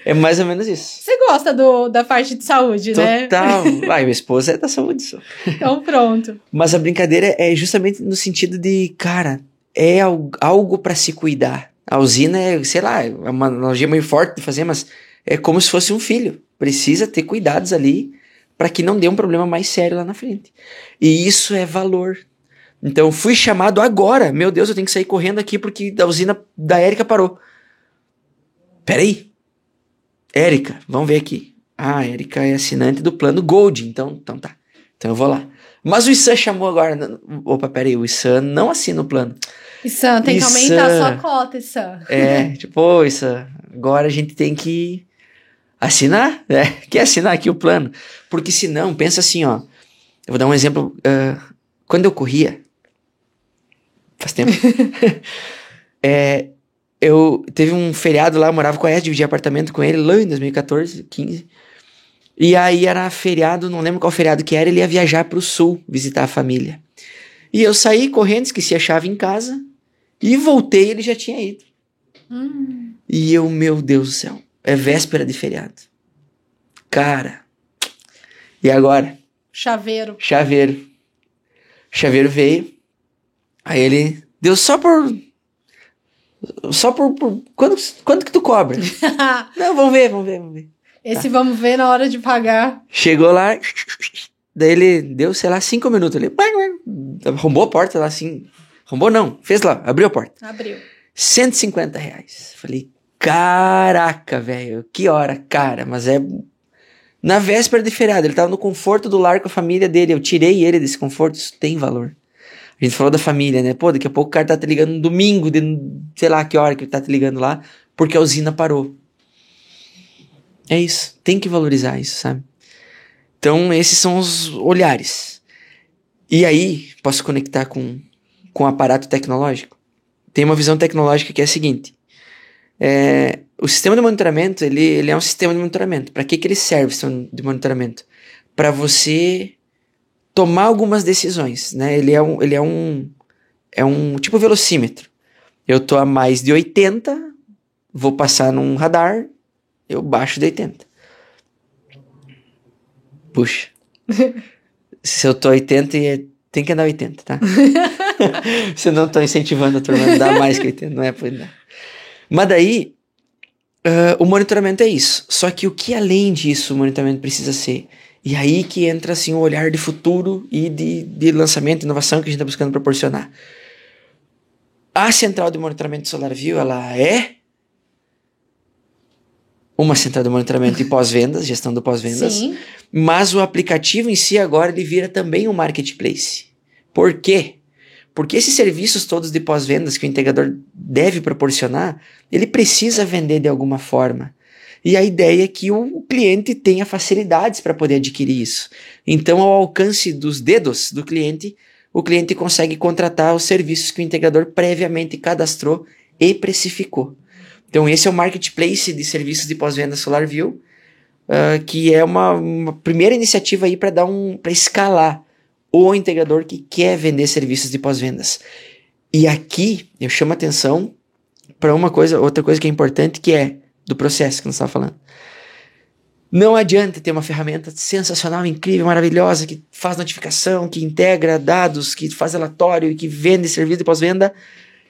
É mais ou menos isso. Você gosta do, da parte de saúde, né? Total. Vai, minha esposa é da saúde só. Então, pronto. Mas a brincadeira é justamente no sentido de, cara, é al- algo para se cuidar. A usina é, sei lá, é uma analogia meio forte de fazer, mas é como se fosse um filho. Precisa ter cuidados ali para que não dê um problema mais sério lá na frente. E isso é valor. Então, fui chamado agora. Meu Deus, eu tenho que sair correndo aqui porque a usina da Érica parou. Peraí. Érica, vamos ver aqui. Ah, a Érica é assinante do plano Gold. Então, então tá. Então eu vou lá. Mas o Issan chamou agora. Opa, peraí, o Issan não assina o plano. Issan, tem que aumentar a Issan. sua cota, Issan. É, tipo, ô, Issan, agora a gente tem que assinar, né? Quer assinar aqui o plano? Porque senão, pensa assim, ó. Eu vou dar um exemplo. ah, quando eu corria, faz tempo, é, eu teve um feriado lá, eu morava com a Ed, dividi apartamento com ele lá em 2014, 15. E aí era feriado, não lembro qual feriado que era, ele ia viajar pro sul visitar a família. E eu saí correndo, esqueci a chave em casa e voltei, ele já tinha ido. Hum, E eu, meu Deus do céu, é véspera de feriado. Cara. E agora? chaveiro. Chaveiro. Chaveiro veio. Aí ele deu só por. Só por. por quanto, quanto que tu cobra? Não, vamos ver, vamos ver, vamos ver. Esse vamos ver na hora de pagar. Chegou lá. Daí ele deu, sei lá, cinco minutos. Ele arrombou a porta lá assim. Arrombou não, fez lá, abriu a porta. Abriu. 150 reais. Falei, caraca, velho, que hora, cara, mas é. Na véspera de feriado, ele tava no conforto do lar com a família dele. Eu tirei ele desse conforto, isso tem valor. A gente falou da família, né? Pô, daqui a pouco o cara tá te ligando no domingo, de sei lá que hora que ele tá te ligando lá, porque a usina parou. É isso. Tem que valorizar isso, sabe? Então, esses são os olhares. E aí, posso conectar com, com o aparato tecnológico? Tem uma visão tecnológica que é a seguinte. É, o sistema de monitoramento, ele, ele é um sistema de monitoramento. Para que, que ele serve, o sistema de monitoramento? Para você tomar algumas decisões, né? Ele é um, ele é um, é um tipo velocímetro. Eu tô a mais de 80, vou passar num radar, eu baixo de 80. Puxa. Se eu tô 80, tem que andar 80, tá? Se não tô incentivando a turma a andar mais que 80, não é por. Mas daí, uh, o monitoramento é isso. Só que o que além disso o monitoramento precisa ser? E aí que entra assim o olhar de futuro e de, de lançamento, inovação que a gente está buscando proporcionar. A central de monitoramento SolarView, ela é uma central de monitoramento e pós-vendas, gestão do pós-vendas. Mas o aplicativo em si agora ele vira também um marketplace. Por quê? Porque esses serviços todos de pós-vendas que o integrador deve proporcionar, ele precisa vender de alguma forma. E a ideia é que o cliente tenha facilidades para poder adquirir isso. Então, ao alcance dos dedos do cliente, o cliente consegue contratar os serviços que o integrador previamente cadastrou e precificou. Então, esse é o marketplace de serviços de pós-venda SolarView, uh, que é uma, uma, primeira iniciativa aí para dar um para escalar o integrador que quer vender serviços de pós-vendas. E aqui eu chamo atenção para uma coisa, outra coisa que é importante, que é do processo que nós estávamos falando. Não adianta ter uma ferramenta sensacional, incrível, maravilhosa, que faz notificação, que integra dados, que faz relatório e que vende serviço de pós-venda,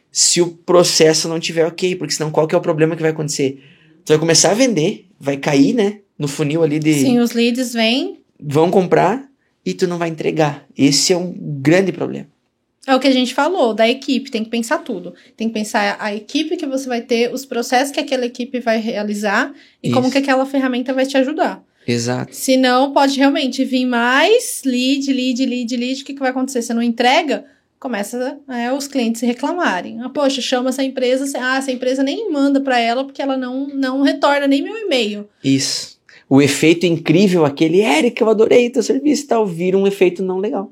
se o processo não tiver ok, porque senão qual que é o problema que vai acontecer? Tu vai começar a vender, vai cair, né, no funil ali de... Sim, os leads vêm... Vão comprar e tu não vai entregar. Esse é um grande problema. É o que a gente falou, da equipe, tem que pensar tudo. Tem que pensar a equipe que você vai ter, os processos que aquela equipe vai realizar e Isso. como que aquela ferramenta vai te ajudar. Exato. Senão, pode realmente vir mais lead, lead, lead, lead. O que, que vai acontecer? Você não entrega, começa é, os clientes reclamarem. Ah, poxa, chama essa empresa, ah, essa empresa nem manda para ela porque ela não, não retorna nem meu e-mail. Isso. O efeito incrível, aquele, Eric, eu adorei teu serviço tal, vira um efeito não legal.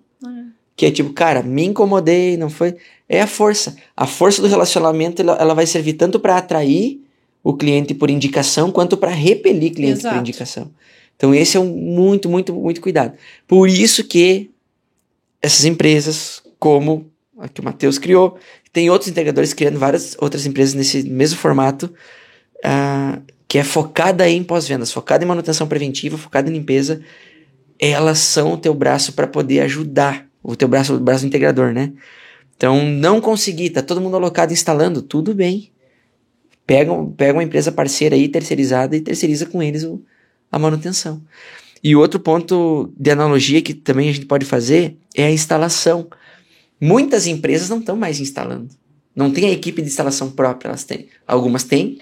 Que é tipo, cara, me incomodei, não foi. É a força. A força do relacionamento, ela, ela vai servir tanto para atrair o cliente por indicação, quanto para repelir cliente Exato. por indicação. Então, esse é um muito, muito, muito cuidado. Por isso que essas empresas como a que o Matheus criou. Tem outros integradores criando várias outras empresas nesse mesmo formato, uh, que é focada em pós-vendas, focada em manutenção preventiva, focada em limpeza. Elas são o teu braço para poder ajudar, o teu braço, o braço integrador, né? Então, não conseguir, tá todo mundo alocado instalando, tudo bem. Pega, pega uma empresa parceira aí, terceirizada, e terceiriza com eles o, a manutenção. E outro ponto de analogia que também a gente pode fazer é a instalação. Muitas empresas não estão mais instalando. Não tem a equipe de instalação própria, elas têm. Algumas têm,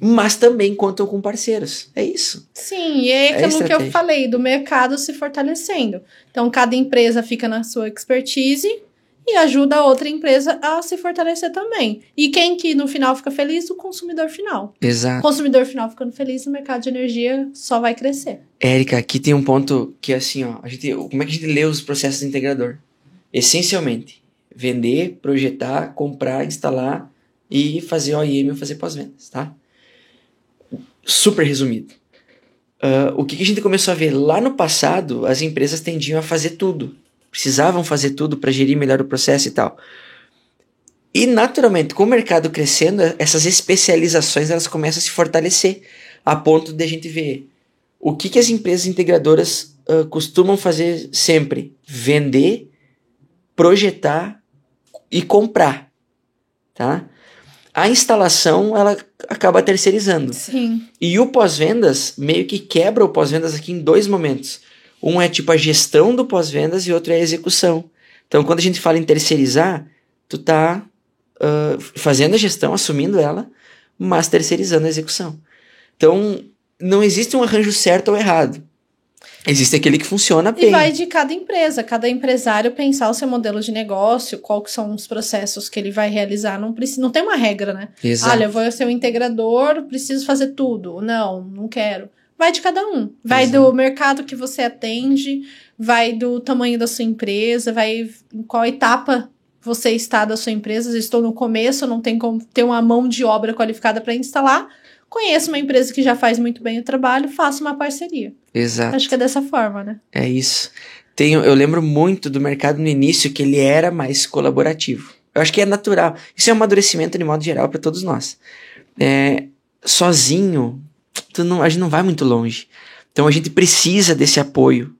mas também contam com parceiros. É isso. Sim, e é, é aquilo que eu falei, do mercado se fortalecendo. Então, cada empresa fica na sua expertise e ajuda a outra empresa a se fortalecer também. E quem que no final fica feliz? O consumidor final. Exato. O consumidor final ficando feliz, o mercado de energia só vai crescer. Érica, aqui tem um ponto que é assim, ó, a gente, como é que a gente lê os processos de integrador? Essencialmente, vender, projetar, comprar, instalar e fazer OIM ou fazer pós-vendas, tá? Super resumido. Uh, o que, que a gente começou a ver? Lá no passado, as empresas tendiam a fazer tudo. Precisavam fazer tudo para gerir melhor o processo e tal. E naturalmente, com o mercado crescendo, essas especializações elas começam a se fortalecer, a ponto de a gente ver o que, que as empresas integradoras uh, costumam fazer sempre: vender projetar e comprar, tá? A instalação ela acaba terceirizando. Sim. E o pós-vendas meio que quebra o pós-vendas aqui em dois momentos. Um é tipo a gestão do pós-vendas e outro é a execução. Então, quando a gente fala em terceirizar, tu tá uh, fazendo a gestão, assumindo ela, mas terceirizando a execução. Então, não existe um arranjo certo ou errado. Existe aquele que funciona bem. E vai de cada empresa, cada empresário pensar o seu modelo de negócio, quais são os processos que ele vai realizar. Não, precisa, não tem uma regra, né? Exato. Olha, eu vou ser um integrador, preciso fazer tudo. Não, não quero. vai de cada um. Vai Exato. do mercado que você atende, vai do tamanho da sua empresa, vai em qual etapa você está da sua empresa. Eu estou no começo, não tem como ter uma mão de obra qualificada para instalar. Conheço uma empresa que já faz muito bem o trabalho, faço uma parceria. Exato. Acho que é dessa forma, né? É isso. Tenho, eu lembro muito do mercado no início que ele era mais colaborativo. Eu acho que é natural. Isso é um amadurecimento de modo geral para todos nós. É, sozinho, não, a gente não vai muito longe. Então a gente precisa desse apoio.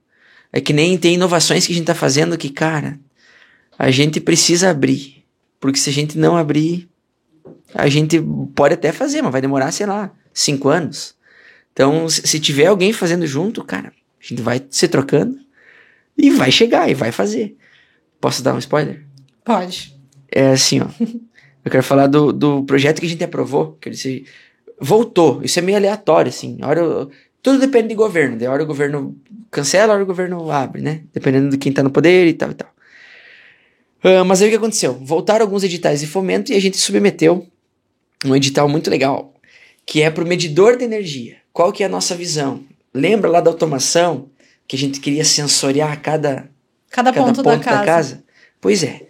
É que nem tem inovações que a gente tá fazendo que, cara, a gente precisa abrir. Porque se a gente não abrir, a gente pode até fazer, mas vai demorar, sei lá, cinco anos. Então, se, tiver alguém fazendo junto, cara, a gente vai se trocando e vai chegar e vai fazer. Posso dar um spoiler? Pode. É assim, ó. Eu quero falar do, do projeto que a gente aprovou, que ele se voltou. Isso é meio aleatório, assim. A hora eu- tudo depende de governo. De hora o governo cancela, a hora o governo abre, né? Dependendo de quem tá no poder e tal e tal. Ah, mas aí o que aconteceu? Voltaram alguns editais de fomento e a gente submeteu um edital muito legal, que é para o medidor de energia. Qual que é a nossa visão? Lembra lá da automação que a gente queria sensoriar cada Cada, cada ponto, da, casa. Pois é.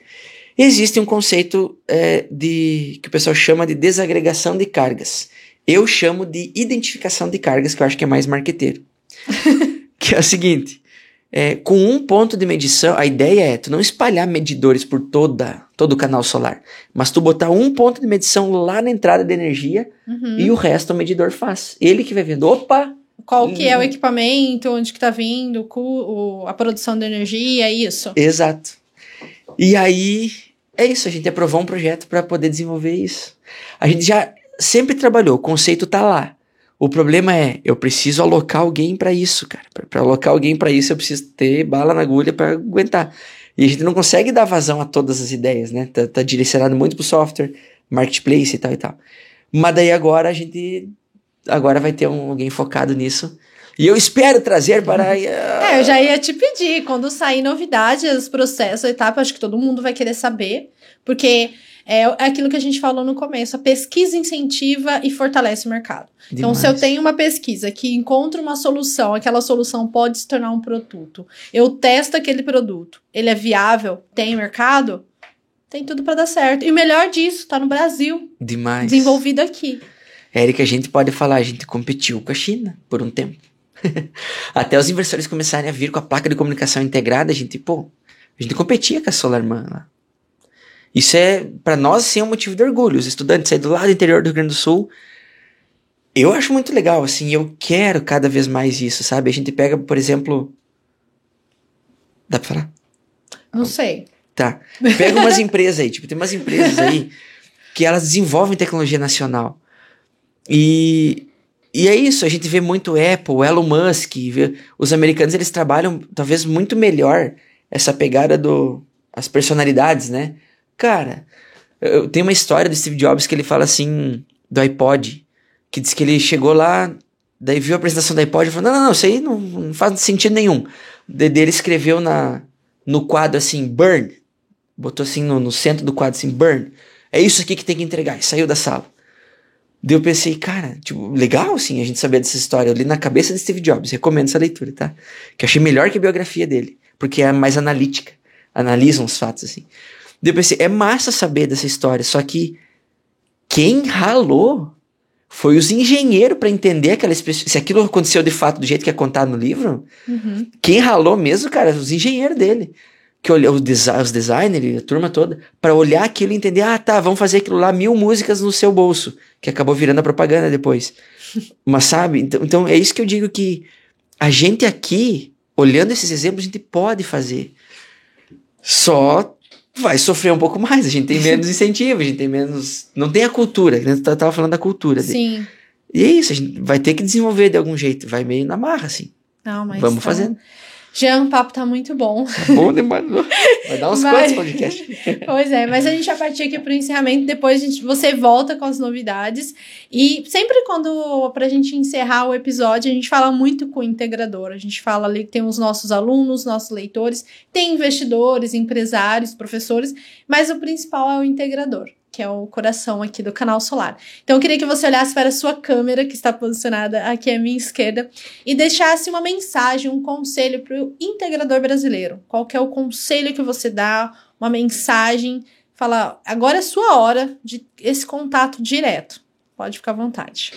Existe um conceito é, de que o pessoal chama de desagregação de cargas. Eu chamo de identificação de cargas, que eu acho que é mais marqueteiro. que é o seguinte: é, com um ponto de medição, a ideia é tu não espalhar medidores por toda, todo o canal solar, mas tu botar um ponto de medição lá na entrada de energia Uhum. e o resto o medidor faz. Ele que vai vendo, opa, Qual que é o Uhum. equipamento, onde que tá vindo, o- a produção de energia, é isso. Exato. E aí, é isso, a gente aprovou um projeto para poder desenvolver isso. A gente já sempre trabalhou, o conceito tá lá. O problema é, eu preciso alocar alguém para isso, cara. Para alocar alguém para isso, eu preciso ter bala na agulha para aguentar. E a gente não consegue dar vazão a todas as ideias, né? Tá, tá direcionado muito pro software, marketplace e tal e tal. Mas daí agora a gente agora vai ter um, alguém focado nisso. E eu espero trazer para É, eu já ia te pedir, quando sair novidades, processos, etapa, acho que todo mundo vai querer saber, porque é aquilo que a gente falou no começo, a pesquisa incentiva e fortalece o mercado. Então, se eu Demais. tenho uma pesquisa que encontra uma solução, aquela solução pode se tornar um produto, eu testo aquele produto, ele é viável, tem mercado, tem tudo para dar certo. E o melhor disso, tá no Brasil, demais. desenvolvido aqui. Érica, a gente pode falar, a gente competiu com a China por um tempo. Até os inversores começarem a vir com a placa de comunicação integrada, a gente, pô, a gente competia com a SolarMan lá. Isso é, para nós, sim, é um motivo de orgulho. Os estudantes saem do lado do interior do Rio Grande do Sul. Eu acho muito legal, assim, eu quero cada vez mais isso, sabe? A gente pega, por exemplo. Dá pra falar? Não sei. Tá. Pega umas empresas aí, tipo, tem umas empresas aí que elas desenvolvem tecnologia nacional. E, e é isso, a gente vê muito Apple, Elon Musk, vê, os americanos eles trabalham talvez muito melhor essa pegada do as personalidades, né? Cara, eu, tem uma história do Steve Jobs que ele fala assim do iPod, que diz que ele chegou lá, daí viu a apresentação do iPod e falou: "Não, não, não, isso aí não, não faz sentido nenhum". Daí ele escreveu na no quadro assim, burn. Botou assim no, no centro do quadro assim, burn. É isso aqui que tem que entregar. E saiu da sala. Daí eu pensei, cara, tipo, legal assim a gente saber dessa história. Eu li na cabeça de Steve Jobs, recomendo essa leitura, tá? Que achei melhor que a biografia dele, porque é mais analítica, analisa uns fatos assim. Eu pensei, é massa saber dessa história, só que quem ralou foi os engenheiros para entender aquela se aquilo aconteceu de fato do jeito que é contado no livro. Uhum. Quem ralou mesmo, cara, os engenheiros dele. Que olhou os, desi os designers, a turma toda, para olhar aquilo e entender, ah, tá, vamos fazer aquilo lá, mil músicas no seu bolso, que acabou virando a propaganda depois. Mas sabe, então, então é isso que eu digo que a gente aqui, olhando esses exemplos, a gente pode fazer. Só vai sofrer um pouco mais, a gente tem menos incentivo, a gente tem menos. Não tem a cultura, que eu tava falando da cultura. dele. Sim. E é isso, a gente vai ter que desenvolver de algum jeito, vai meio na marra, assim. Não, mas Vamos tá- fazendo. Jean, o papo tá muito bom. Tá bom demais. Vai dar uns Vai. quantos podcasts? Pois é, mas a gente vai partir aqui pro encerramento, depois a gente, você volta com as novidades. E sempre quando, pra gente encerrar o episódio, a gente fala muito com o integrador. A gente fala ali que tem os nossos alunos, nossos leitores, tem investidores, empresários, professores, mas o principal é o integrador. Que é o coração aqui do canal solar. Então eu queria que você olhasse para a sua câmera, que está posicionada aqui à minha esquerda, e deixasse uma mensagem, um conselho para o integrador brasileiro. Qual que é o conselho que você dá, uma mensagem, fala, agora é sua hora de esse contato direto. Pode ficar à vontade.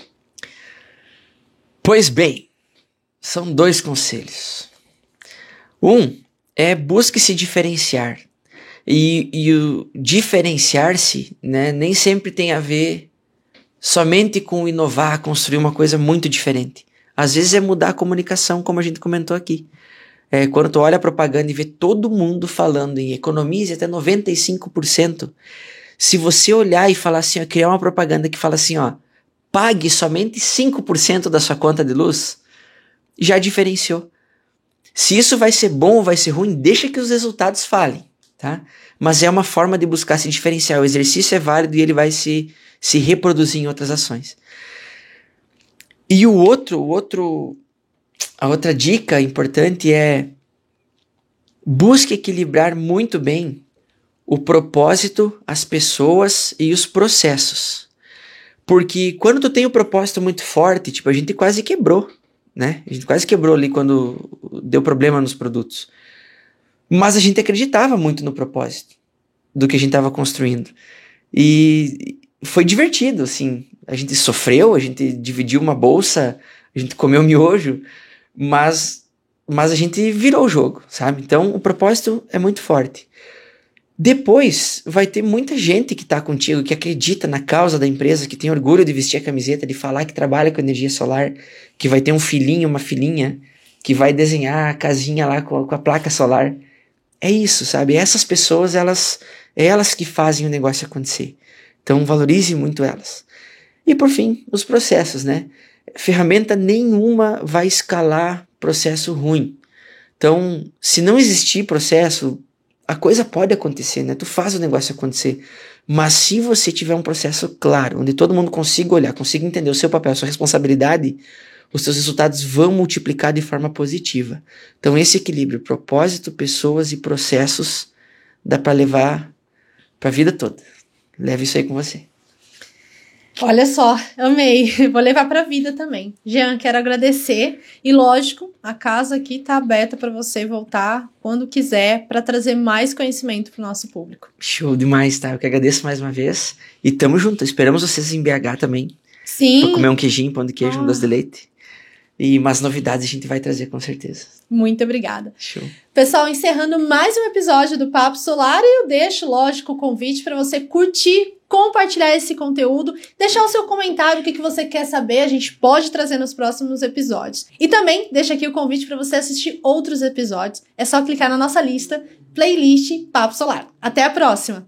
Pois bem, são dois conselhos. Um é busque se diferenciar. E, e o diferenciar-se né, nem sempre tem a ver somente com inovar, construir uma coisa muito diferente. Às vezes é mudar a comunicação, como a gente comentou aqui. É, quando tu olha a propaganda e vê todo mundo falando em economize até 95%, se você olhar e falar assim, ó, criar uma propaganda que fala assim, ó, pague somente 5% da sua conta de luz, já diferenciou. Se isso vai ser bom ou vai ser ruim, deixa que os resultados falem, tá? Mas é uma forma de buscar se diferenciar. O exercício é válido e ele vai se, se reproduzir em outras ações. E o outro, o outro, a outra dica importante é busque equilibrar muito bem o propósito, as pessoas e os processos. Porque quando tu tem o um propósito muito forte, tipo, a gente quase quebrou né? A gente quase quebrou ali quando deu problema nos produtos. Mas a gente acreditava muito no propósito do que a gente estava construindo. E foi divertido, assim. A gente sofreu, a gente dividiu uma bolsa, a gente comeu miojo, mas, mas a gente virou o jogo, sabe? Então o propósito é muito forte. Depois vai ter muita gente que está contigo, que acredita na causa da empresa, que tem orgulho de vestir a camiseta, de falar que trabalha com energia solar, que vai ter um filhinho, uma filhinha, que vai desenhar a casinha lá com a, com a placa solar. É isso, sabe? Essas pessoas, elas, é elas que fazem o negócio acontecer. Então valorize muito elas. E por fim, os processos, né? Ferramenta nenhuma vai escalar processo ruim. Então, se não existir processo, a coisa pode acontecer, né? Tu faz o negócio acontecer. Mas se você tiver um processo claro, onde todo mundo consiga olhar, consiga entender o seu papel, a sua responsabilidade, os seus resultados vão multiplicar de forma positiva. Então esse equilíbrio, propósito, pessoas e processos, dá para levar para a vida toda. Leve isso aí com você. Olha só, amei. Vou levar para a vida também. Jean, quero agradecer e lógico, a casa aqui está aberta para você voltar quando quiser para trazer mais conhecimento para o nosso público. Show demais, tá? Eu que agradeço mais uma vez e tamo junto. Esperamos vocês em BH também. Sim. Pra comer um queijinho, pão de queijo, ah. um doce de leite. E umas novidades a gente vai trazer com certeza. Muito obrigada. Show. Pessoal, encerrando mais um episódio do Papo Solar, eu deixo, lógico, o convite para você curtir, compartilhar esse conteúdo, deixar o seu comentário, o que, que você quer saber, a gente pode trazer nos próximos episódios. E também deixa aqui o convite para você assistir outros episódios. É só clicar na nossa lista, playlist Papo Solar. Até a próxima!